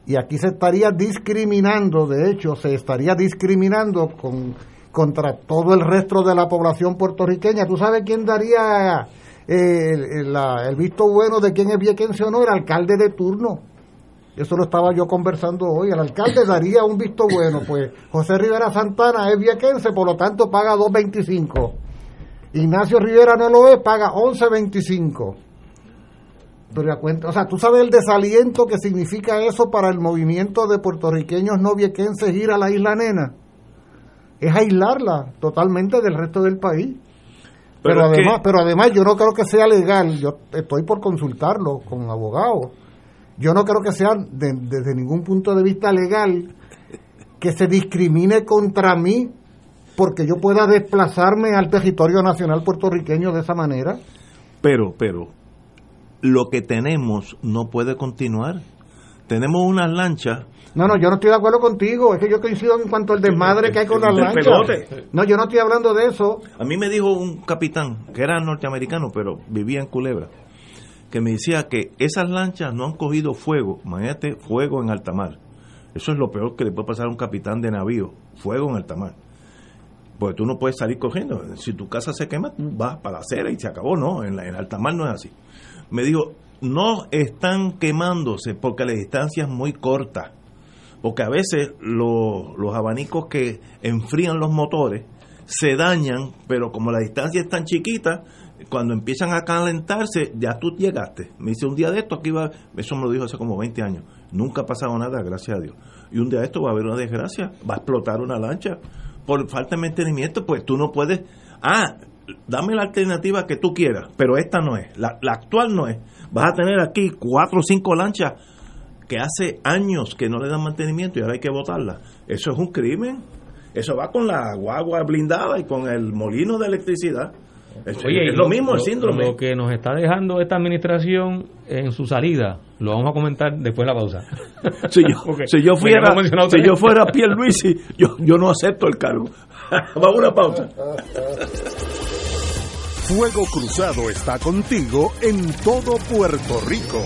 S2: y aquí se estaría discriminando, de hecho, se estaría discriminando con, contra todo el resto de la población puertorriqueña. ¿Tú sabes quién daría eh, el, visto bueno de quién es viequense o no? El alcalde de turno. Eso lo estaba yo conversando hoy. El alcalde daría un visto bueno. Pues José Rivera Santana es viequense, por lo tanto paga 2.25. Ignacio Rivera no lo es, paga 11.25. Pero a cuenta, o sea, tú sabes el desaliento que significa eso para el movimiento de puertorriqueños no viequenses ir a la isla nena. Es aislarla totalmente del resto del país. Pero,
S1: Pero es que-
S2: además, pero además yo no creo que sea legal, yo estoy por consultarlo con abogados. Yo no creo que sea de- desde ningún punto de vista legal que se discrimine contra mí porque yo pueda desplazarme al territorio nacional puertorriqueño de esa manera.
S1: Pero, pero, lo que tenemos no puede continuar. Tenemos unas lanchas.
S2: No, no, yo no estoy de acuerdo contigo. Es que yo coincido en cuanto al desmadre que hay con las lanchas.
S1: pelote.
S2: No, yo no estoy hablando de eso.
S1: A mí me dijo un capitán, que era norteamericano, pero vivía en Culebra, que me decía que esas lanchas no han cogido fuego, imagínate, fuego en alta mar. Eso es lo peor que le puede pasar a un capitán de navío, fuego en alta mar. Porque tú no puedes salir cogiendo. Si tu casa se quema, tú vas para la acera y se acabó. No, en, la, en alta mar no es así. Me dijo, no están quemándose porque la distancia es muy corta. Porque a veces lo- los abanicos que enfrían los motores se dañan, pero como la distancia es tan chiquita, cuando empiezan a calentarse, ya tú llegaste. Me dice, un día de esto aquí va, eso me lo dijo hace como 20 años, nunca ha pasado nada, gracias a Dios. Y un día de esto va a haber una desgracia, va a explotar una lancha por falta de mantenimiento, pues tú no puedes, ah, dame la alternativa que tú quieras, pero esta no es, la, la actual no es. Vas a tener aquí cuatro o cinco lanchas que hace años que no le dan mantenimiento y ahora hay que botarla. Eso es un crimen. Eso va con la guagua blindada y con el molino de electricidad. Es,
S3: Oye,
S1: es
S3: y
S1: lo mismo el síndrome.
S3: Lo que nos está dejando esta administración en su salida, lo vamos a comentar después de la pausa. [laughs]
S1: Si yo, [laughs] si yo fuera, si yo fuera Pierluisi, yo, yo no acepto el cargo. [laughs] Vamos a una pausa.
S4: Fuego Cruzado está contigo en todo Puerto Rico.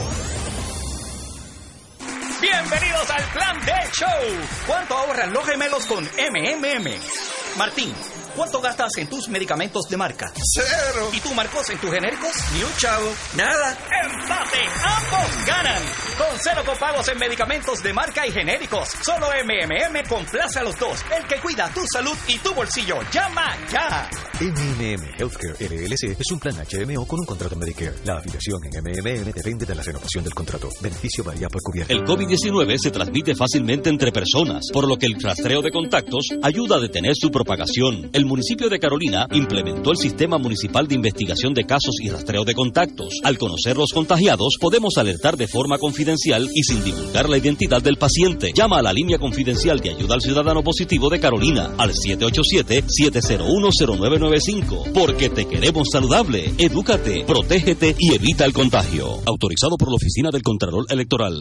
S15: Bienvenidos al Plan de Show. ¿Cuánto ahorran los gemelos con MMM? Martín, ¿Cuánto gastas en tus medicamentos de marca?
S16: Cero.
S15: ¿Y tú, Marcos, en tus genéricos?
S16: Ni un chavo. Nada.
S15: ¡Empate! ¡Ambos ganan! Con cero copagos en medicamentos de marca y genéricos. Solo MMM complace a los dos. El que cuida tu salud y tu bolsillo. ¡Llama ya!
S17: MMM Healthcare LLC es un plan HMO con un contrato Medicare. La afiliación en MMM depende de la renovación del contrato. Beneficio varía por cubierta.
S5: El COVID-19 se transmite fácilmente entre personas, por lo que el rastreo de contactos ayuda a detener su propagación. El municipio de Carolina implementó el Sistema Municipal de Investigación de Casos y Rastreo de Contactos. Al conocer los contagiados, podemos alertar de forma confidencial y sin divulgar la identidad del paciente. Llama a la línea confidencial de ayuda al ciudadano positivo de Carolina al 787-701-0995 porque te queremos saludable. Edúcate, protégete y evita el contagio. Autorizado por la Oficina del Contralor Electoral.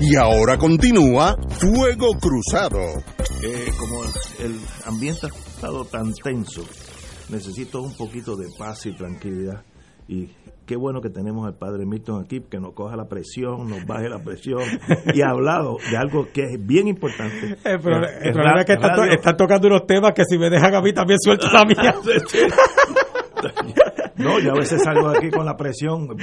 S4: Y ahora continúa Fuego Cruzado.
S1: Eh, como el ambiente ha estado tan tenso, necesito un poquito de paz y tranquilidad. Y qué bueno que tenemos al padre Milton aquí, que nos coja la presión, nos baje la presión y ha hablado de algo que es bien importante.
S7: El, problema, el problema es que están está tocando unos temas que si me dejan a mí también suelto la mía. [laughs]
S1: No, yo a veces salgo de aquí con la presión. [laughs]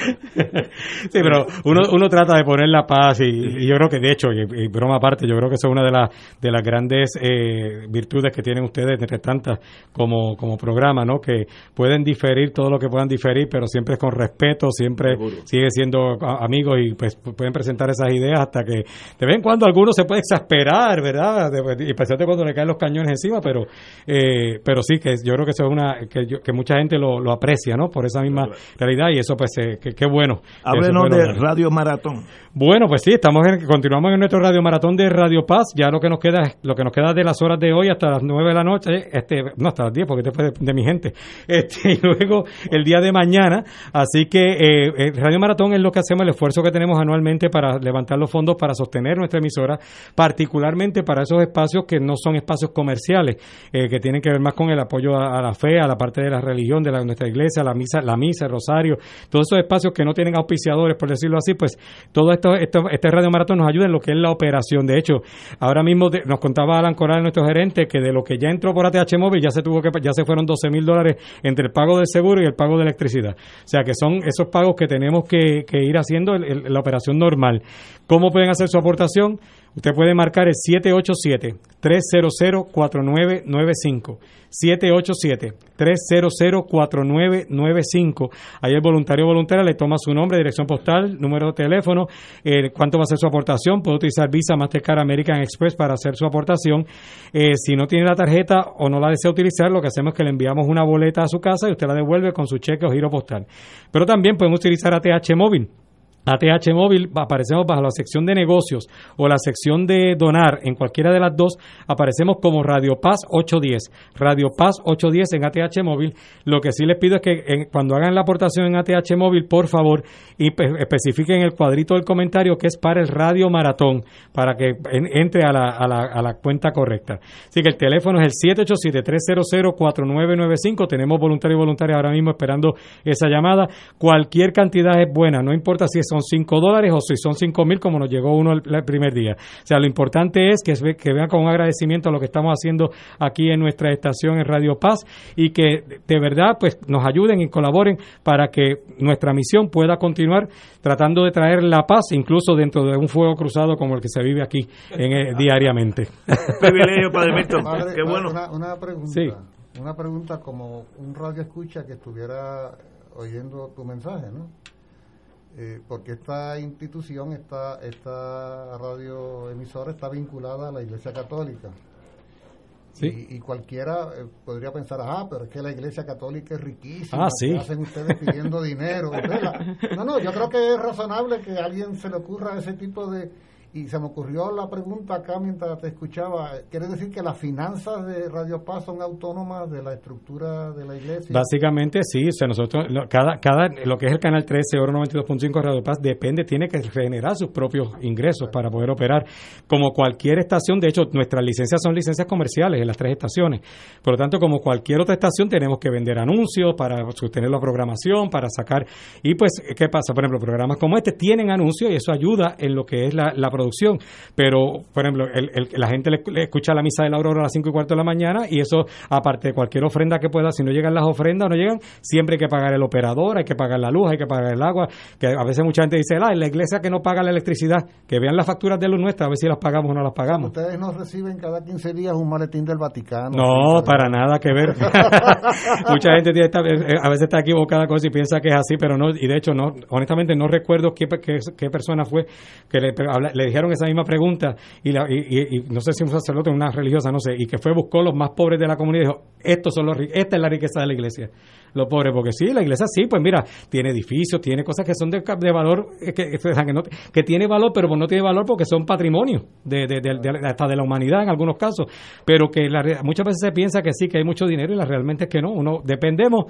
S7: Sí, pero uno, uno trata de poner la paz y, y yo creo que, de hecho, y, y, broma aparte, yo creo que eso es una de, las de las grandes eh, virtudes que tienen ustedes, entre tantas, como, como programa, ¿no? Que pueden diferir todo lo que puedan diferir, pero siempre es con respeto, siempre sigue siendo amigos y pues pueden presentar esas ideas hasta que de vez en cuando alguno se puede exasperar, ¿verdad? De, especialmente cuando le caen los cañones encima, pero eh, pero sí, que yo creo que eso es una que, yo, que mucha gente lo, lo aprecia, ¿no? Por esa misma realidad y eso pues eh, que bueno.
S1: Háblenos de Radio Maratón.
S7: Bueno, pues sí, estamos en, continuamos en nuestro Radio Maratón de Radio Paz, ya lo que nos queda lo que nos queda de las horas de hoy hasta las 9 de la noche, este no hasta las 10 porque después de, de, mi gente. [laughs] Este y luego el día de mañana, así que eh, Radio Maratón es lo que hacemos el esfuerzo que tenemos anualmente para levantar los fondos para sostener nuestra emisora, particularmente para esos espacios que no son espacios comerciales, eh, que tienen que ver más con el apoyo a, a, la fe, a la parte de la religión de la, nuestra iglesia, la misa, la misa, el rosario, todos esos espacios que no tienen auspiciadores, por decirlo así, pues todo esto, esto este Radio Maratón nos ayuda en lo que es la operación. De hecho, ahora mismo nos contaba Alan Coral, nuestro gerente, que de lo que ya entró por ATH Móvil ya se tuvo que ya se fueron 12 mil dólares entre el pago del seguro y el pago de electricidad. O sea que son esos pagos que tenemos que, ir haciendo en la operación normal. ¿Cómo pueden hacer su aportación? Usted puede marcar el 787-300-4995. 787-300-4995. Ahí el voluntario o voluntaria le toma su nombre, dirección postal, número de teléfono, eh, cuánto va a ser su aportación. Puede utilizar Visa, Mastercard, American Express para hacer su aportación. Eh, si no tiene la tarjeta o no la desea utilizar, lo que hacemos es que le enviamos una boleta a su casa y usted la devuelve con su cheque o giro postal. Pero también podemos utilizar ATH móvil. ATH Móvil aparecemos bajo la sección de negocios o la sección de donar, en cualquiera de las dos, aparecemos como Radio Paz 810. Radio Paz 810 en ATH Móvil. Lo que sí les pido es que cuando hagan la aportación en ATH Móvil, por favor, y especifiquen el cuadrito del comentario que es para el Radio Maratón, para que en, entre a la, a, la, a la, cuenta correcta. Así que el teléfono es el 787-300-4995. Tenemos voluntarios y voluntarias ahora mismo esperando esa llamada. Cualquier cantidad es buena, no importa si es son 5 dólares o si son 5 mil como nos llegó uno el, el, primer día. O sea, lo importante es que, que vean con un agradecimiento a lo que estamos haciendo aquí en nuestra estación en Radio Paz y que de verdad pues nos ayuden y colaboren para que nuestra misión pueda continuar tratando de traer la paz incluso dentro de un fuego cruzado como el que se vive aquí en, eh, diariamente. [laughs]
S1: Privilegio, Padre Milton. Qué bueno.
S2: Una, una pregunta.
S7: Sí.
S2: una pregunta como un radio escucha que estuviera oyendo tu mensaje, ¿no? Eh, porque esta institución, esta, esta radioemisora está vinculada a la Iglesia Católica.
S7: Sí.
S2: Y, y cualquiera eh, podría pensar, ah, pero es que la Iglesia Católica es riquísima.
S7: Ah, sí.
S2: ¿qué hacen ustedes pidiendo [laughs] dinero? La- No, no, yo creo que es razonable que a alguien se le ocurra ese tipo de... Y se me ocurrió la pregunta acá mientras te escuchaba. ¿Quiere decir que las finanzas de Radio Paz son autónomas de la estructura de la iglesia?
S7: Básicamente sí, o sea, nosotros, cada, cada, lo que es el canal 13, Oro 92.5 Radio Paz, depende, tiene que generar sus propios ingresos para poder operar. Como cualquier estación, de hecho, nuestras licencias son licencias comerciales en las tres estaciones. Por lo tanto, como cualquier otra estación, tenemos que vender anuncios para sostener la programación, para sacar. Y pues, ¿qué pasa? Por ejemplo, programas como este tienen anuncios y eso ayuda en lo que es la, la producción. Pero, por ejemplo, el- el- la gente le, le escucha la misa de la aurora a las 5 y cuarto de la mañana y eso, aparte de cualquier ofrenda que pueda, si no llegan las ofrendas no llegan, siempre hay que pagar el operador, hay que pagar la luz, hay que pagar el agua. Que a veces mucha gente dice, ah, en la iglesia que no paga la electricidad, que vean las facturas de luz nuestras, a ver si las pagamos o no las pagamos.
S2: Ustedes no reciben cada 15 días un maletín del Vaticano.
S7: No, para nada que ver. [laughs] [laughs] Mucha gente tiene esta- eh, a veces está equivocada con eso y piensa que es así, pero no, y de hecho no, honestamente no recuerdo qué, pe- qué, qué persona fue que le, le dijeron esa misma pregunta y, la- y, no sé si un sacerdote una religiosa, no sé, y que fue buscó los más pobres de la comunidad y dijo, estos son los esta es la riqueza de la iglesia, los pobres, porque sí, la iglesia sí, pues mira, tiene edificios, tiene cosas que son de, valor, eh, que, que, no- que tiene valor, pero no tiene valor porque son patrimonio de, de- de- hasta de la humanidad en algunos casos, pero que la muchas veces se piensa que sí, que hay mucho dinero y la realmente es que no, uno dependemos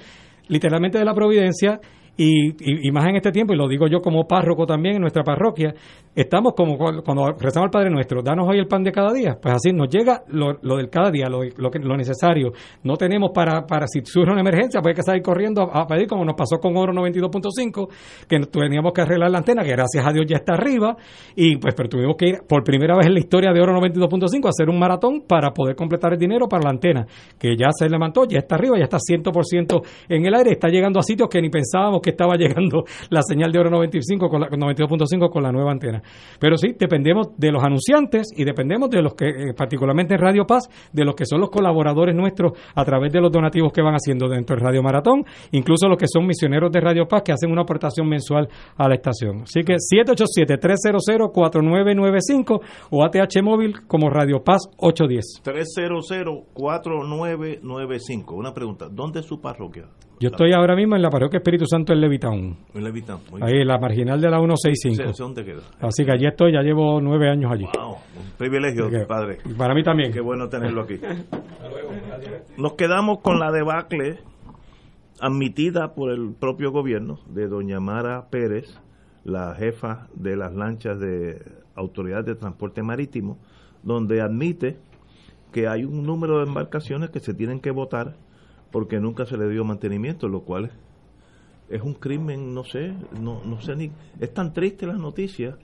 S7: literalmente de la providencia y, y, más en este tiempo, y lo digo yo como párroco también en nuestra parroquia, estamos como cu- cuando rezamos al Padre Nuestro, danos hoy el pan de cada día, pues así nos llega lo, lo del cada día, lo, lo, que, lo necesario. No tenemos para, para si surge una emergencia, pues hay que salir corriendo a, a pedir, como nos pasó con Oro 92.5, que teníamos que arreglar la antena, que gracias a Dios ya está arriba, y pues pero tuvimos que ir por primera vez en la historia de Oro 92.5 a hacer un maratón para poder completar el dinero para la antena, que ya se levantó, ya está arriba, ya está 100% en el aire, está llegando a sitios que ni pensábamos que estaba [laughs] llegando la señal de Oro 95 con la 92.5 con la nueva antena. Pero sí, dependemos de los anunciantes y dependemos de los que, eh, particularmente en Radio Paz, de los que son los colaboradores nuestros a través de los donativos que van haciendo dentro del Radio Maratón, incluso los que son misioneros de Radio Paz que hacen una aportación mensual a la estación. Así que 787-300-4995 o ATH móvil como Radio Paz 810.
S1: 300-4995. Una pregunta, ¿dónde es su parroquia?
S7: Yo estoy ahora mismo en la parroquia Espíritu Santo en Levitown.
S1: En Levitán. Muy
S7: Ahí en la marginal de la 165.
S1: Sí, ¿Dónde queda?
S7: Así que allí estoy, ya llevo nueve años allí.
S1: Wow, un privilegio, padre.
S7: Para mí también.
S1: Qué bueno tenerlo aquí. [laughs] Nos quedamos con la debacle admitida por el propio gobierno de doña Mara Pérez, la jefa de las lanchas de Autoridad de Transporte Marítimo, donde admite que hay un número de embarcaciones que se tienen que votar porque nunca se le dio mantenimiento, lo cual es un crimen, no sé, no, no sé ni... Es tan triste la noticia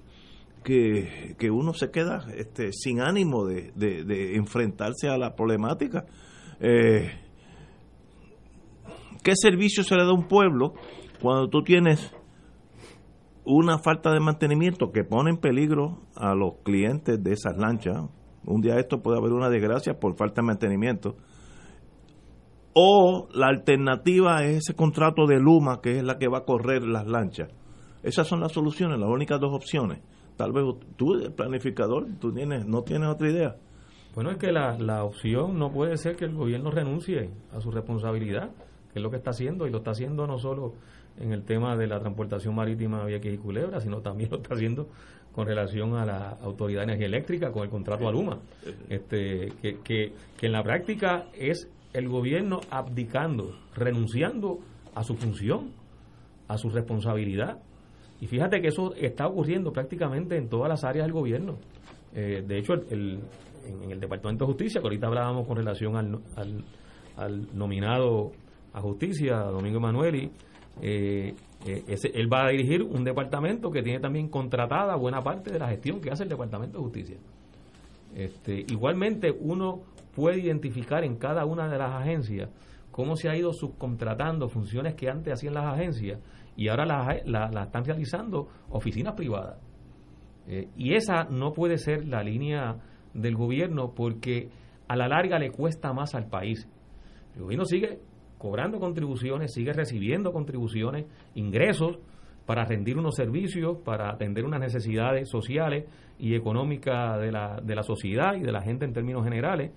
S1: que, que uno se queda este, sin ánimo de, de- de enfrentarse a la problemática. Eh, ¿Qué servicio se le da a un pueblo cuando tú tienes una falta de mantenimiento que pone en peligro a los clientes de esas lanchas? Un día esto puede haber una desgracia por falta de mantenimiento. O la alternativa es ese contrato de Luma, que es la que va a correr las lanchas. Esas son las soluciones, las únicas dos opciones. Tal vez tú, el planificador, tú tienes, no tienes otra idea.
S3: Bueno, es que la, la opción no puede ser que el gobierno renuncie a su responsabilidad, que es lo que está haciendo, y lo está haciendo no solo en el tema de la transportación marítima vía y Culebra, sino también lo está haciendo con relación a la Autoridad de Energía Eléctrica, con el contrato a Luma, este, que, que, que en la práctica es el gobierno abdicando, renunciando a su función, a su responsabilidad. Y fíjate que eso está ocurriendo prácticamente en todas las áreas del gobierno. Eh, de hecho, el, en, el Departamento de Justicia, que ahorita hablábamos con relación al, al, nominado a justicia, Domingo Emanueli, eh, eh, él va a dirigir un departamento que tiene también contratada buena parte de la gestión que hace el Departamento de Justicia. Este, igualmente, uno puede identificar en cada una de las agencias cómo se ha ido subcontratando funciones que antes hacían las agencias y ahora las la, la están realizando oficinas privadas. Eh, y esa no puede ser la línea del gobierno porque a la larga le cuesta más al país. El gobierno sigue cobrando contribuciones, sigue recibiendo contribuciones, ingresos para rendir unos servicios, para atender unas necesidades sociales y económicas de la, de la sociedad y de la gente en términos generales.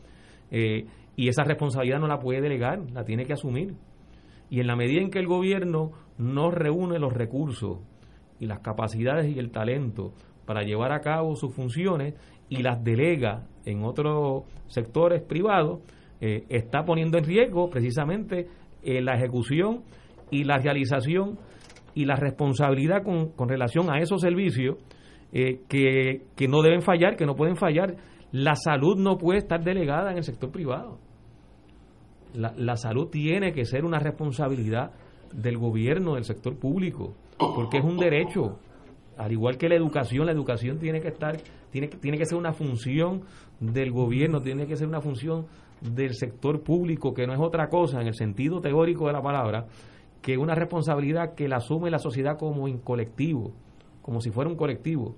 S3: Eh, y esa responsabilidad no la puede delegar, la tiene que asumir. Y en la medida en que el gobierno no reúne los recursos y las capacidades y el talento para llevar a cabo sus funciones y las delega en otros sectores privados, eh, está poniendo en riesgo precisamente eh, la ejecución y la realización y la responsabilidad con, con relación a esos servicios eh, que, que no deben fallar, que no pueden fallar. La salud no puede estar delegada en el sector privado. La, la salud tiene que ser una responsabilidad del gobierno, del sector público, porque es un derecho. Al igual que la educación, la educación tiene que estar, tiene que, tiene que ser una función del gobierno, tiene que ser una función del sector público, que no es otra cosa en el sentido teórico de la palabra, que una responsabilidad que la asume la sociedad como un colectivo, como si fuera un colectivo.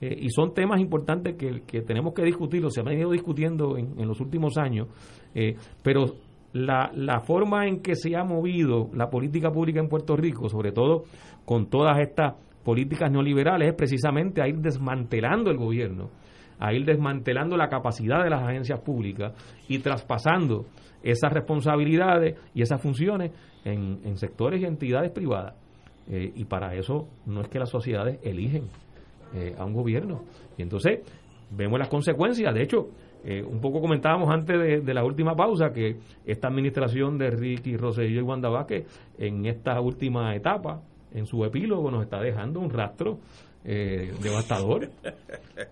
S3: Eh, y son temas importantes que, que, tenemos que discutirlo, se han ido discutiendo en, en los últimos años, eh, pero la, la, forma en que se ha movido la política pública en Puerto Rico, sobre todo con todas estas políticas neoliberales, es precisamente a ir desmantelando el gobierno, a ir desmantelando la capacidad de las agencias públicas y traspasando esas responsabilidades y esas funciones en, en sectores y entidades privadas. Eh, y para eso no es que las sociedades eligen eh, a un gobierno. Y entonces vemos las consecuencias. De hecho, eh, un poco comentábamos antes de, de, la última pausa que esta administración de Ricky Rosselló y Wanda Vázquez en esta última etapa, en su epílogo, nos está dejando un rastro eh, devastador. [laughs]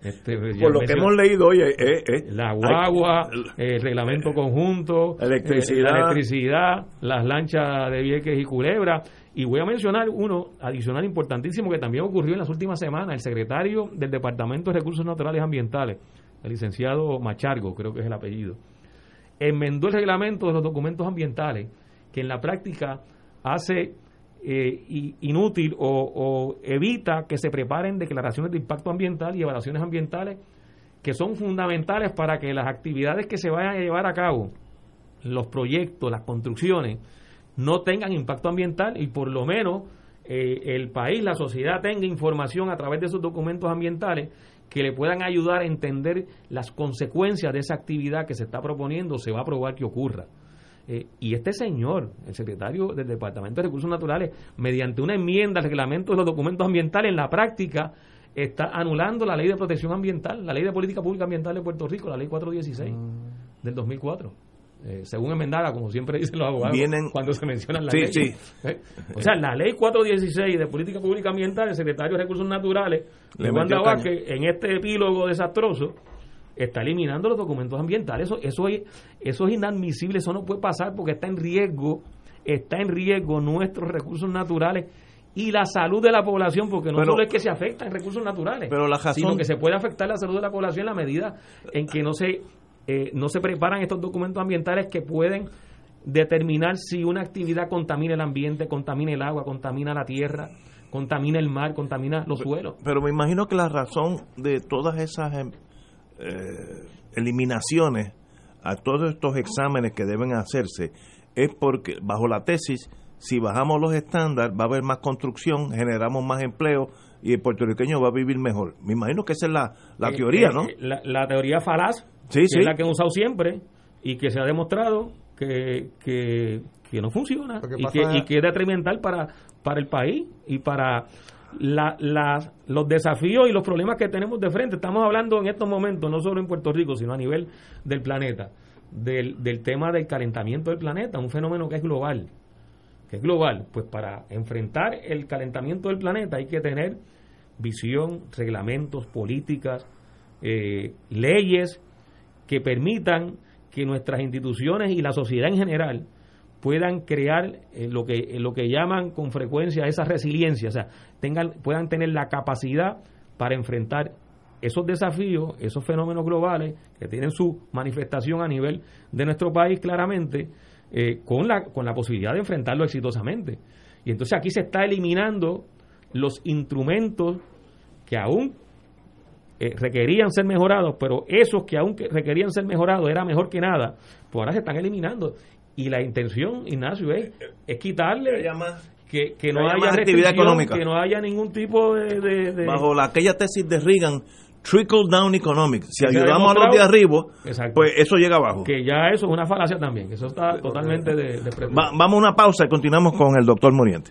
S1: Este, Por lo que hemos leído hoy, eh, eh,
S3: la guagua, el reglamento conjunto,
S1: electricidad.
S3: la electricidad, las lanchas de Vieques y Culebra. Y voy a mencionar uno adicional importantísimo que también ocurrió en las últimas semanas. El secretario del Departamento de Recursos Naturales y Ambientales, el licenciado Machargo, creo que es el apellido, enmendó el reglamento de los documentos ambientales que en la práctica hace eh, inútil o, o, evita que se preparen declaraciones de impacto ambiental y evaluaciones ambientales que son fundamentales para que las actividades que se vayan a llevar a cabo, los proyectos, las construcciones, no tengan impacto ambiental y por lo menos eh, el país, la sociedad tenga información a través de esos documentos ambientales que le puedan ayudar a entender las consecuencias de esa actividad que se está proponiendo, se va a probar que ocurra. Eh, y este señor, el secretario del Departamento de Recursos Naturales, mediante una enmienda al reglamento de los documentos ambientales, en la práctica está anulando la ley de protección ambiental, la ley de política pública ambiental de Puerto Rico, la ley 416 mm. del 2004. Eh, según enmendada, como siempre dicen los abogados
S1: Vienen,
S3: cuando se mencionan la
S1: sí.
S3: ¿Eh? O sea, la ley 416 de política pública ambiental, el secretario de Recursos Naturales,
S1: Le
S3: Wanda Vázquez, en este epílogo desastroso, está eliminando los documentos ambientales. Eso, eso, es, eso es inadmisible, eso no puede pasar porque está en riesgo, está en riesgo nuestros recursos naturales y la salud de la población, porque no
S1: Pero-
S3: solo es que se afectan recursos naturales,
S1: Pero la razón-
S3: sino que se puede afectar la salud de la población en la medida en que no se, eh, no se preparan estos documentos ambientales que pueden determinar si una actividad contamina el ambiente, contamina el agua, contamina la tierra, contamina el mar, contamina los suelos.
S1: Pero me imagino que la razón de todas esas em, eh, eliminaciones a todos estos exámenes que deben hacerse es porque bajo la tesis si bajamos los estándares va a haber más construcción, generamos más empleo y el puertorriqueño va a vivir mejor. Me imagino que esa es la, la
S3: Eh,
S1: teoría,
S3: eh,
S1: ¿no?
S3: eh, La, la teoría falaz,
S1: Sí,
S3: que
S1: sí.
S3: es la que han usado siempre y que se ha demostrado que, que, que no funciona
S2: que
S3: y que,
S2: es-
S3: y que es detrimental para, para el país y para la, la- los desafíos y los problemas que tenemos de frente. Estamos hablando en estos momentos, no solo en Puerto Rico, sino a nivel del planeta, del, del tema del calentamiento del planeta, un fenómeno que es global que es global, pues para enfrentar el calentamiento del planeta hay que tener visión, reglamentos, políticas, eh, leyes que permitan que nuestras instituciones y la sociedad en general puedan crear eh, lo que eh, lo que llaman con frecuencia esa resiliencia, o sea, tengan puedan tener la capacidad para enfrentar esos desafíos, esos fenómenos globales que tienen su manifestación a nivel de nuestro país claramente, con, la, con la posibilidad de enfrentarlo exitosamente. Y entonces aquí se está eliminando los instrumentos que aún eh, requerían ser mejorados, pero esos que aún que requerían ser mejorados era mejor que nada, pues ahora se están eliminando. Y la intención, Ignacio, es, es quitarle que, que no
S1: haya actividad económica.
S3: que no haya ningún tipo de... de- de-
S1: Bajo la, aquella tesis de Reagan, trickle down economics. Si ayudamos a los de arriba,
S3: Exacto.
S1: pues eso llega abajo.
S3: que ya eso es una falacia también, que eso está totalmente de, de
S1: Va- vamos a una pausa y continuamos con el doctor Moriente.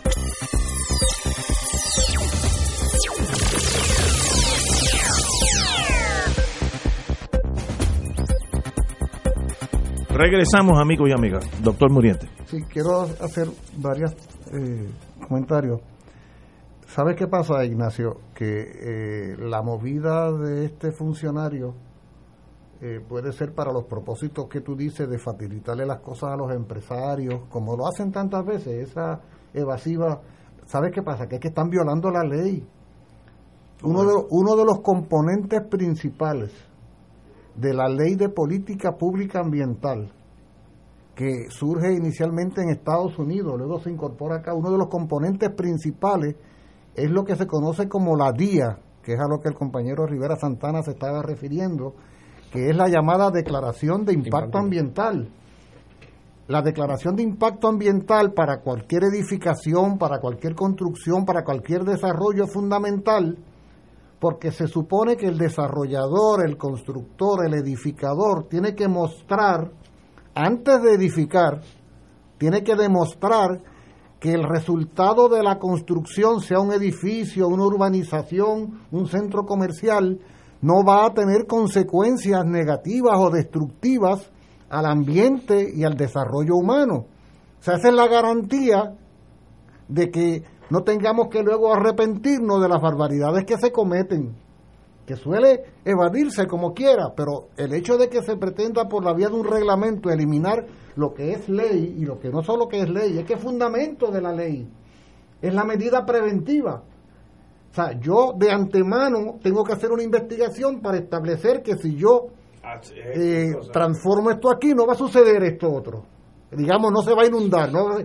S1: Regresamos, amigos y amigas. Doctor Muriente.
S2: Sí, quiero hacer varios comentarios. ¿Sabes qué pasa, Ignacio? Que eh, la movida de este funcionario eh, puede ser para los propósitos que tú dices de facilitarle las cosas a los empresarios, como lo hacen tantas veces, esa evasiva. ¿Sabes qué pasa? Que es que están violando la ley. Uno de, uno de los componentes principales de la ley de política pública ambiental que surge inicialmente en Estados Unidos, luego se incorpora acá, uno de los componentes principales es lo que se conoce como la DIA, que es a lo que el compañero Rivera Santana se estaba refiriendo, que es la llamada Declaración de Impacto Ambiental. La declaración de impacto ambiental para cualquier edificación, para cualquier construcción, para cualquier desarrollo es fundamental porque se supone que el desarrollador, el constructor, el edificador tiene que mostrar, antes de edificar, tiene que demostrar que el resultado de la construcción, sea un edificio, una urbanización, un centro comercial, no va a tener consecuencias negativas o destructivas al ambiente y al desarrollo humano. O sea, esa es la garantía de que no tengamos que luego arrepentirnos de las barbaridades que se cometen, que suele evadirse como quiera, pero el hecho de que se pretenda por la vía de un reglamento eliminar lo que es ley y lo que no solo que es ley, es que es fundamento de la ley, es la medida preventiva. O sea, yo de antemano tengo que hacer una investigación para establecer que si yo eh, transformo esto aquí, no va a suceder esto otro. Digamos, no se va a inundar, ¿no?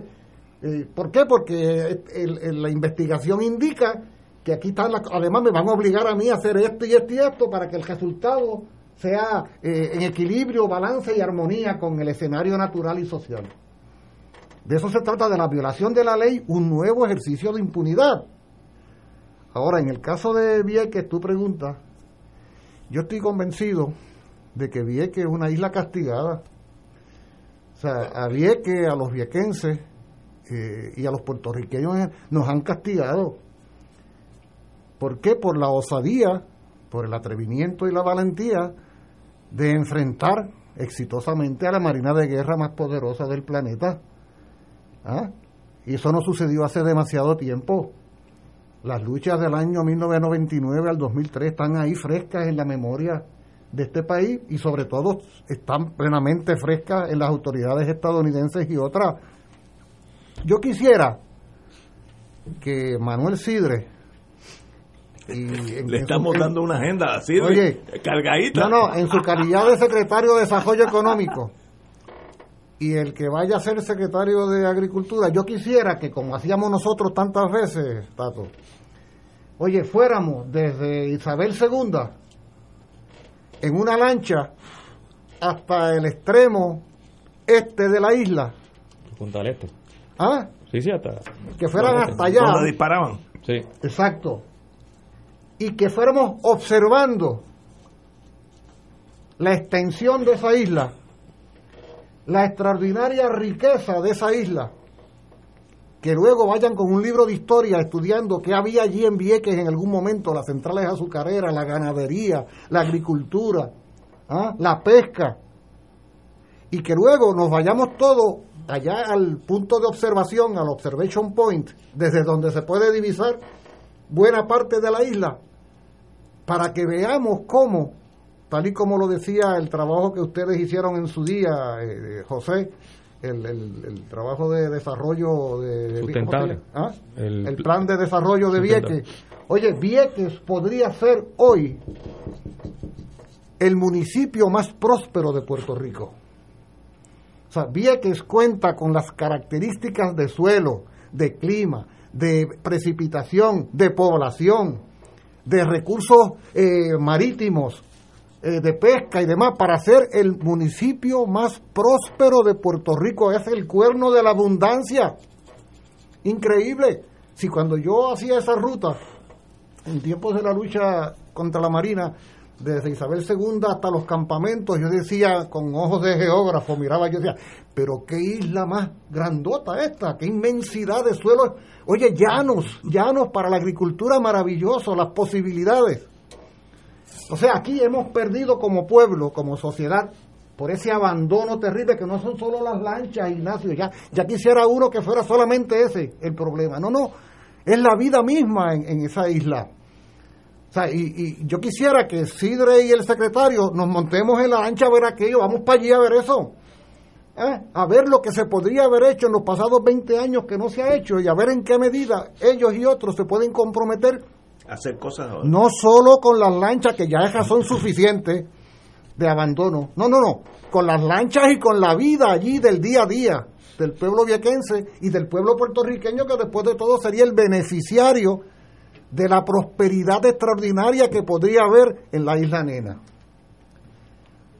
S2: Eh, ¿Por qué? Porque la investigación indica que aquí están las... Además me van a obligar a mí a hacer esto y esto y esto para que el resultado sea eh, en equilibrio, balance y armonía con el escenario natural y social. De eso se trata de la violación de la ley, un nuevo ejercicio de impunidad. Ahora, en el caso de Vieques, tú preguntas, yo estoy convencido de que Vieques es una isla castigada. O sea, a Vieques, a los viequenses eh, y a los puertorriqueños nos han castigado. ¿Por qué? Por la osadía, por el atrevimiento y la valentía de enfrentar exitosamente a la Marina de Guerra más poderosa del planeta. ¿Ah? Y eso no sucedió hace demasiado tiempo. Las luchas del año 1999 al 2003 están ahí frescas en la memoria de este país y sobre todo están plenamente frescas en las autoridades estadounidenses y otras. Yo quisiera que Manuel Sidre y en-
S1: Le estamos
S2: su-
S1: dando una agenda así,
S2: Oye,
S1: cargadita.
S2: no, no, en su calidad de secretario de Desarrollo Económico y el que vaya a ser secretario de Agricultura, yo quisiera que, como hacíamos nosotros tantas veces, Tato, oye, fuéramos desde Isabel II en una lancha hasta el extremo este de la isla,
S3: Punta del Este.
S2: ¿Ah?
S3: Sí, sí, hasta.
S2: que fueran
S3: Donde-
S2: hasta allá.
S1: Donde disparaban.
S3: Sí.
S2: Exacto. Y que fuéramos observando la extensión de esa isla, la extraordinaria riqueza de esa isla, que luego vayan con un libro de historia estudiando qué había allí en Vieques en algún momento, las centrales azucareras, la ganadería, la agricultura, ¿ah? la pesca, y que luego nos vayamos todos allá al punto de observación, al observation point, desde donde se puede divisar buena parte de la isla, para que veamos cómo, tal y como lo decía el trabajo que ustedes hicieron en su día, eh, José, el, el- el trabajo de desarrollo de, de- ¿cómo se
S3: Sustentable.
S2: ¿Ah?
S3: El
S2: el
S3: pl-
S2: plan de desarrollo de. Vieques. Oye, Vieques podría ser hoy el municipio más próspero de Puerto Rico. Sea, Vieques cuenta con las características de suelo, de clima, de precipitación, de población, de recursos eh, marítimos, eh, de pesca y demás, para ser el municipio más próspero de Puerto Rico. Es el cuerno de la abundancia. Increíble. Si cuando yo hacía esa ruta, en tiempos de la lucha contra la Marina, desde Isabel II hasta los campamentos, yo decía con ojos de geógrafo, miraba, yo decía, pero qué isla más grandota esta, qué inmensidad de suelos, oye, llanos, llanos para la agricultura maravilloso, las posibilidades. O sea, aquí hemos perdido como pueblo, como sociedad, por ese abandono terrible que no son solo las lanchas, Ignacio, ya, ya quisiera uno que fuera solamente ese el problema. No, no, es la vida misma en, en esa isla. O sea, y, y yo quisiera que Sidre y el secretario nos montemos en la lancha a ver aquello, vamos para allí a ver eso. ¿Eh? A ver lo que se podría haber hecho en los pasados 20 años que no se ha hecho y a ver en qué medida ellos y otros se pueden comprometer
S1: Hacer cosas ahora.
S2: no solo con las lanchas, que ya esas son suficientes de abandono. No, no, no. Con las lanchas y con la vida allí del día a día del pueblo viequense y del pueblo puertorriqueño, que después de todo sería el beneficiario de la prosperidad extraordinaria que podría haber en la isla Nena.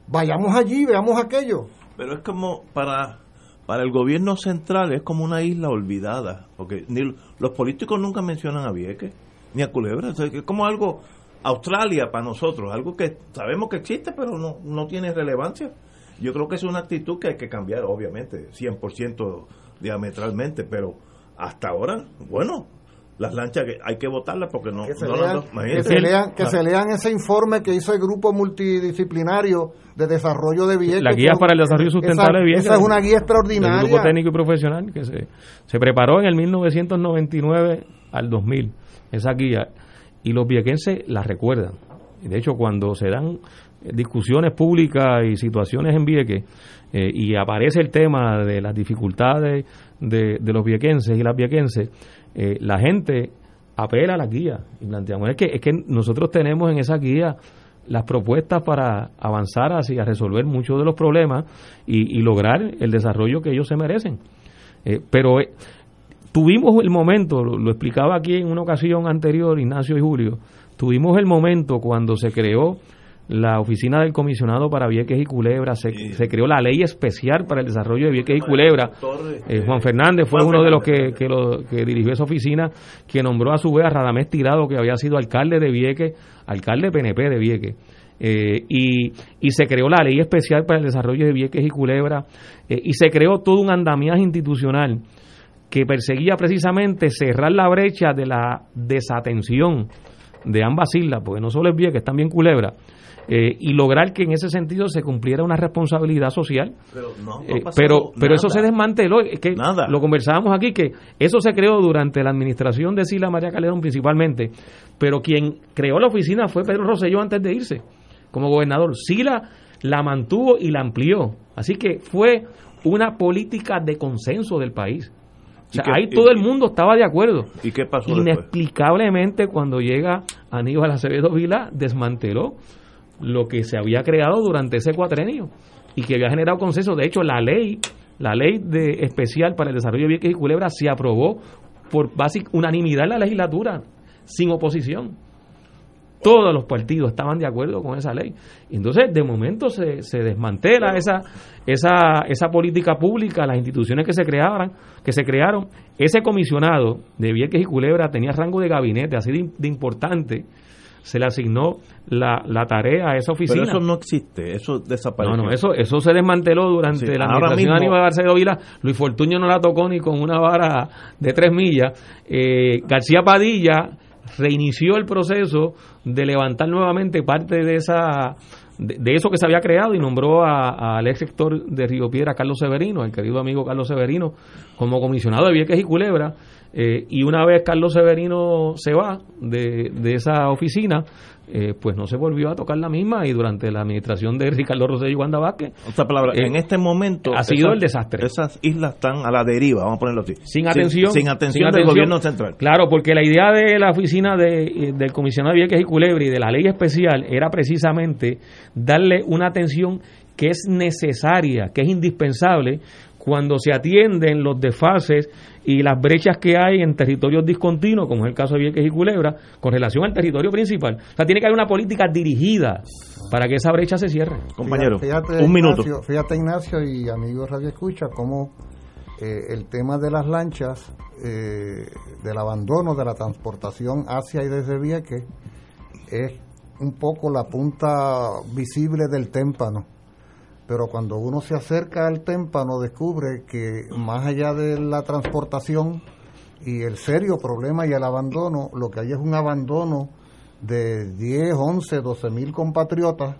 S2: Vayamos allí, veamos aquello.
S1: Pero es como para para el gobierno central es como una isla olvidada, porque ni los políticos nunca mencionan a Vieques ni a Culebra, es como algo Australia para nosotros, algo que sabemos que existe pero no no tiene relevancia. Yo creo que es una actitud que hay que cambiar, obviamente, 100% diametralmente, pero hasta ahora, bueno, las lanchas que hay que votarlas porque no,
S2: Que se,
S1: no
S2: lean,
S1: las-
S2: que se lean, que
S1: Ah.
S2: se lean ese informe que hizo el grupo multidisciplinario de desarrollo de Vieques.
S3: La guía
S2: que-
S3: para el desarrollo sustentable
S2: esa,
S3: de Vieques.
S2: Esa es una guía
S3: Del grupo
S2: extraordinaria.
S3: técnico y profesional que se, se preparó en el 1999 al 2000, esa guía, y los viequenses la recuerdan. Y De hecho, cuando se dan discusiones públicas y situaciones en Vieques eh, y aparece el tema de las dificultades de, de los viequenses y las viequenses, eh, la gente apela a la guía y planteamos, es que, es que nosotros tenemos en esa guía las propuestas para avanzar hacia resolver muchos de los problemas y, y lograr el desarrollo que ellos se merecen. Eh, pero eh, tuvimos el momento, lo, lo explicaba aquí en una ocasión anterior Ignacio y Julio, tuvimos el momento cuando se creó la oficina del comisionado para Vieques y Culebra, se, se creó la ley especial para el desarrollo de Vieques y Culebra. Eh, Juan Fernández fue
S1: Juan
S3: uno de los que, que, lo- que dirigió esa oficina, que nombró a su vez a Radamés Tirado, que había sido alcalde de Vieques, alcalde PNP de Vieques. Eh, y, y se creó la ley especial para el desarrollo de Vieques y Culebra, eh, y se creó todo un andamiaje institucional que perseguía precisamente cerrar la brecha de la desatención de ambas islas, porque no solo es Vieques, también Culebra, eh, y lograr que en ese sentido se cumpliera una responsabilidad social.
S1: Pero no, no ha
S3: Eh, pero pero eso se desmanteló, es que lo conversábamos aquí, que eso se creó durante la administración de Sila María Calderón principalmente, pero quien creó la oficina fue Pedro Rosselló antes de irse. como gobernador. Sí la, mantuvo y la amplió. Así que fue una política de consenso del país. O sea,
S1: ¿Y qué-
S3: ahí todo el mundo estaba de acuerdo.
S1: ¿Y qué pasó después?
S3: Inexplicablemente, cuando llega Aníbal Acevedo Vila, desmanteló lo que se había creado durante ese cuatrenio y que había generado consenso. De hecho, la ley, la ley de especial para el desarrollo de Vieques y Culebra se aprobó por básica unanimidad en la legislatura, sin oposición. Todos los partidos estaban de acuerdo con esa ley. Entonces, de momento se, se desmantela esa, esa, esa política pública, las instituciones que se creaban, que se crearon. Ese comisionado de Vieques y Culebra tenía rango de gabinete, así de, de importante. Se le asignó la, la tarea a esa oficina.
S1: Pero eso no existe, eso desapareció.
S3: No, no, eso, eso se desmanteló durante
S1: Sí,
S3: la administración de Aníbal García Vila. Luis Fortuño no la tocó ni con una vara de tres millas. Eh, García Padilla reinició el proceso de levantar nuevamente parte de esa de, de eso que se había creado y nombró a- al ex rector de Río Piedra, Carlos Severino, el querido amigo Carlos Severino, como comisionado de Vieques y Culebra. Eh, y una vez Carlos Severino se va de, de esa oficina, eh, pues no se volvió a tocar la misma y durante la administración de Ricardo Rosselló y Wanda Vázquez
S1: palabra,
S3: eh,
S1: en este momento
S3: ha sido
S1: esas-
S3: el desastre.
S1: Esas islas están a la deriva, vamos a ponerlo así.
S3: sin atención,
S1: Sin, atención del gobierno central.
S3: Claro, porque la idea de la oficina de, eh, del comisionado Vieques y Culebra y de la ley especial era precisamente darle una atención que es necesaria, que es indispensable cuando se atienden los desfases y las brechas que hay en territorios discontinuos, como es el caso de Vieques y Culebra, con relación al territorio principal. O sea, tiene que haber una política dirigida para que esa brecha se cierre.
S1: Compañero,
S2: Fíjate,
S1: un minuto.
S2: Ignacio, fíjate, Ignacio y amigos Radio Escucha, cómo eh, el tema de las lanchas, eh, del abandono de la transportación hacia y desde Vieques, es un poco la punta visible del témpano. Pero cuando uno se acerca al témpano, descubre que más allá de la transportación y el serio problema y el abandono, lo que hay es un abandono de 10, 11, 12 mil compatriotas,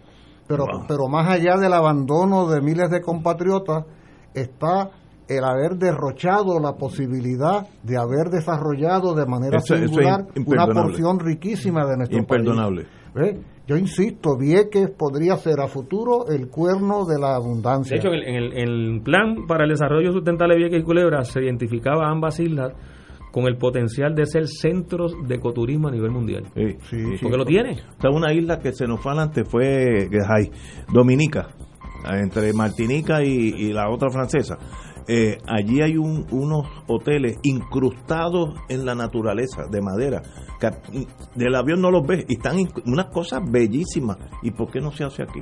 S2: pero,
S1: Wow.
S2: pero más allá del abandono de miles de compatriotas está el haber derrochado la posibilidad de haber desarrollado de manera
S1: Eso- eso es
S2: singular una porción riquísima de nuestro
S1: Imperdonable.
S2: país. ¿Ve? Yo insisto, Vieques podría ser a futuro el cuerno de la abundancia.
S3: De hecho, en el, en plan para el desarrollo sustentable de Vieques y Culebra se identificaba ambas islas con el potencial de ser centros de ecoturismo a nivel mundial.
S1: Sí,
S3: Porque lo tiene.
S1: O sea, una isla que se nos fue adelante fue que hay, Dominica, entre Martinica y, y la otra francesa. Eh, allí hay un- unos hoteles incrustados en la naturaleza, de madera. que del avión no los ves y están unas cosas bellísimas. ¿Y por qué no se hace aquí?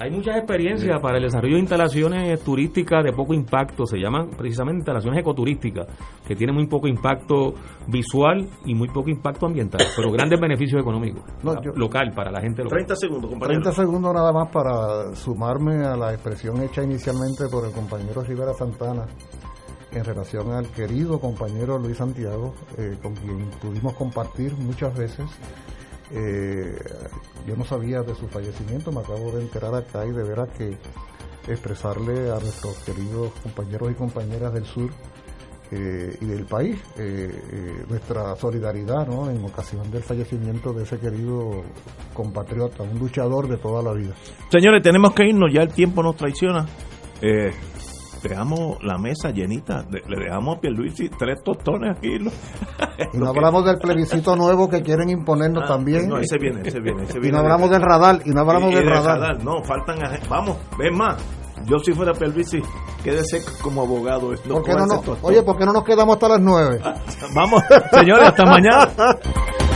S3: Hay muchas experiencias para el desarrollo de instalaciones turísticas de poco impacto, se llaman precisamente instalaciones ecoturísticas, que tienen muy poco impacto visual y muy poco impacto ambiental, pero grandes beneficios económicos,
S2: No, yo-
S3: local, para la gente local.
S1: 30 segundos, compañero.
S2: 30 segundos nada más para sumarme a la expresión hecha inicialmente por el compañero Rivera Santana en relación al querido compañero Luis Santiago, eh, con quien pudimos compartir muchas veces. Eh, yo no sabía de su fallecimiento, me acabo de enterar acá y de veras que expresarle a nuestros queridos compañeros y compañeras del sur eh, y del país eh, eh, nuestra solidaridad ¿no? en ocasión del fallecimiento de ese querido compatriota, un luchador de toda la vida.
S1: Señores, tenemos que irnos, ya el tiempo nos traiciona. Dejamos la mesa llenita, le dejamos a Pierluisi tres tostones aquí. ¿no?
S2: Y no hablamos del plebiscito nuevo que quieren imponernos
S1: Ah,
S2: también.
S1: No, ese viene, ese viene. Ese
S2: Y
S1: viene
S2: no hablamos del radar, y no hablamos
S1: Y- y
S2: del
S1: del
S2: radar.
S1: No, faltan. Vamos, ven más. Yo si fuera Pierluisi, quédese como abogado. No
S2: ¿Por qué no oye, ¿por qué no nos quedamos hasta las nueve? [laughs]
S1: Vamos, señores, hasta mañana. [laughs]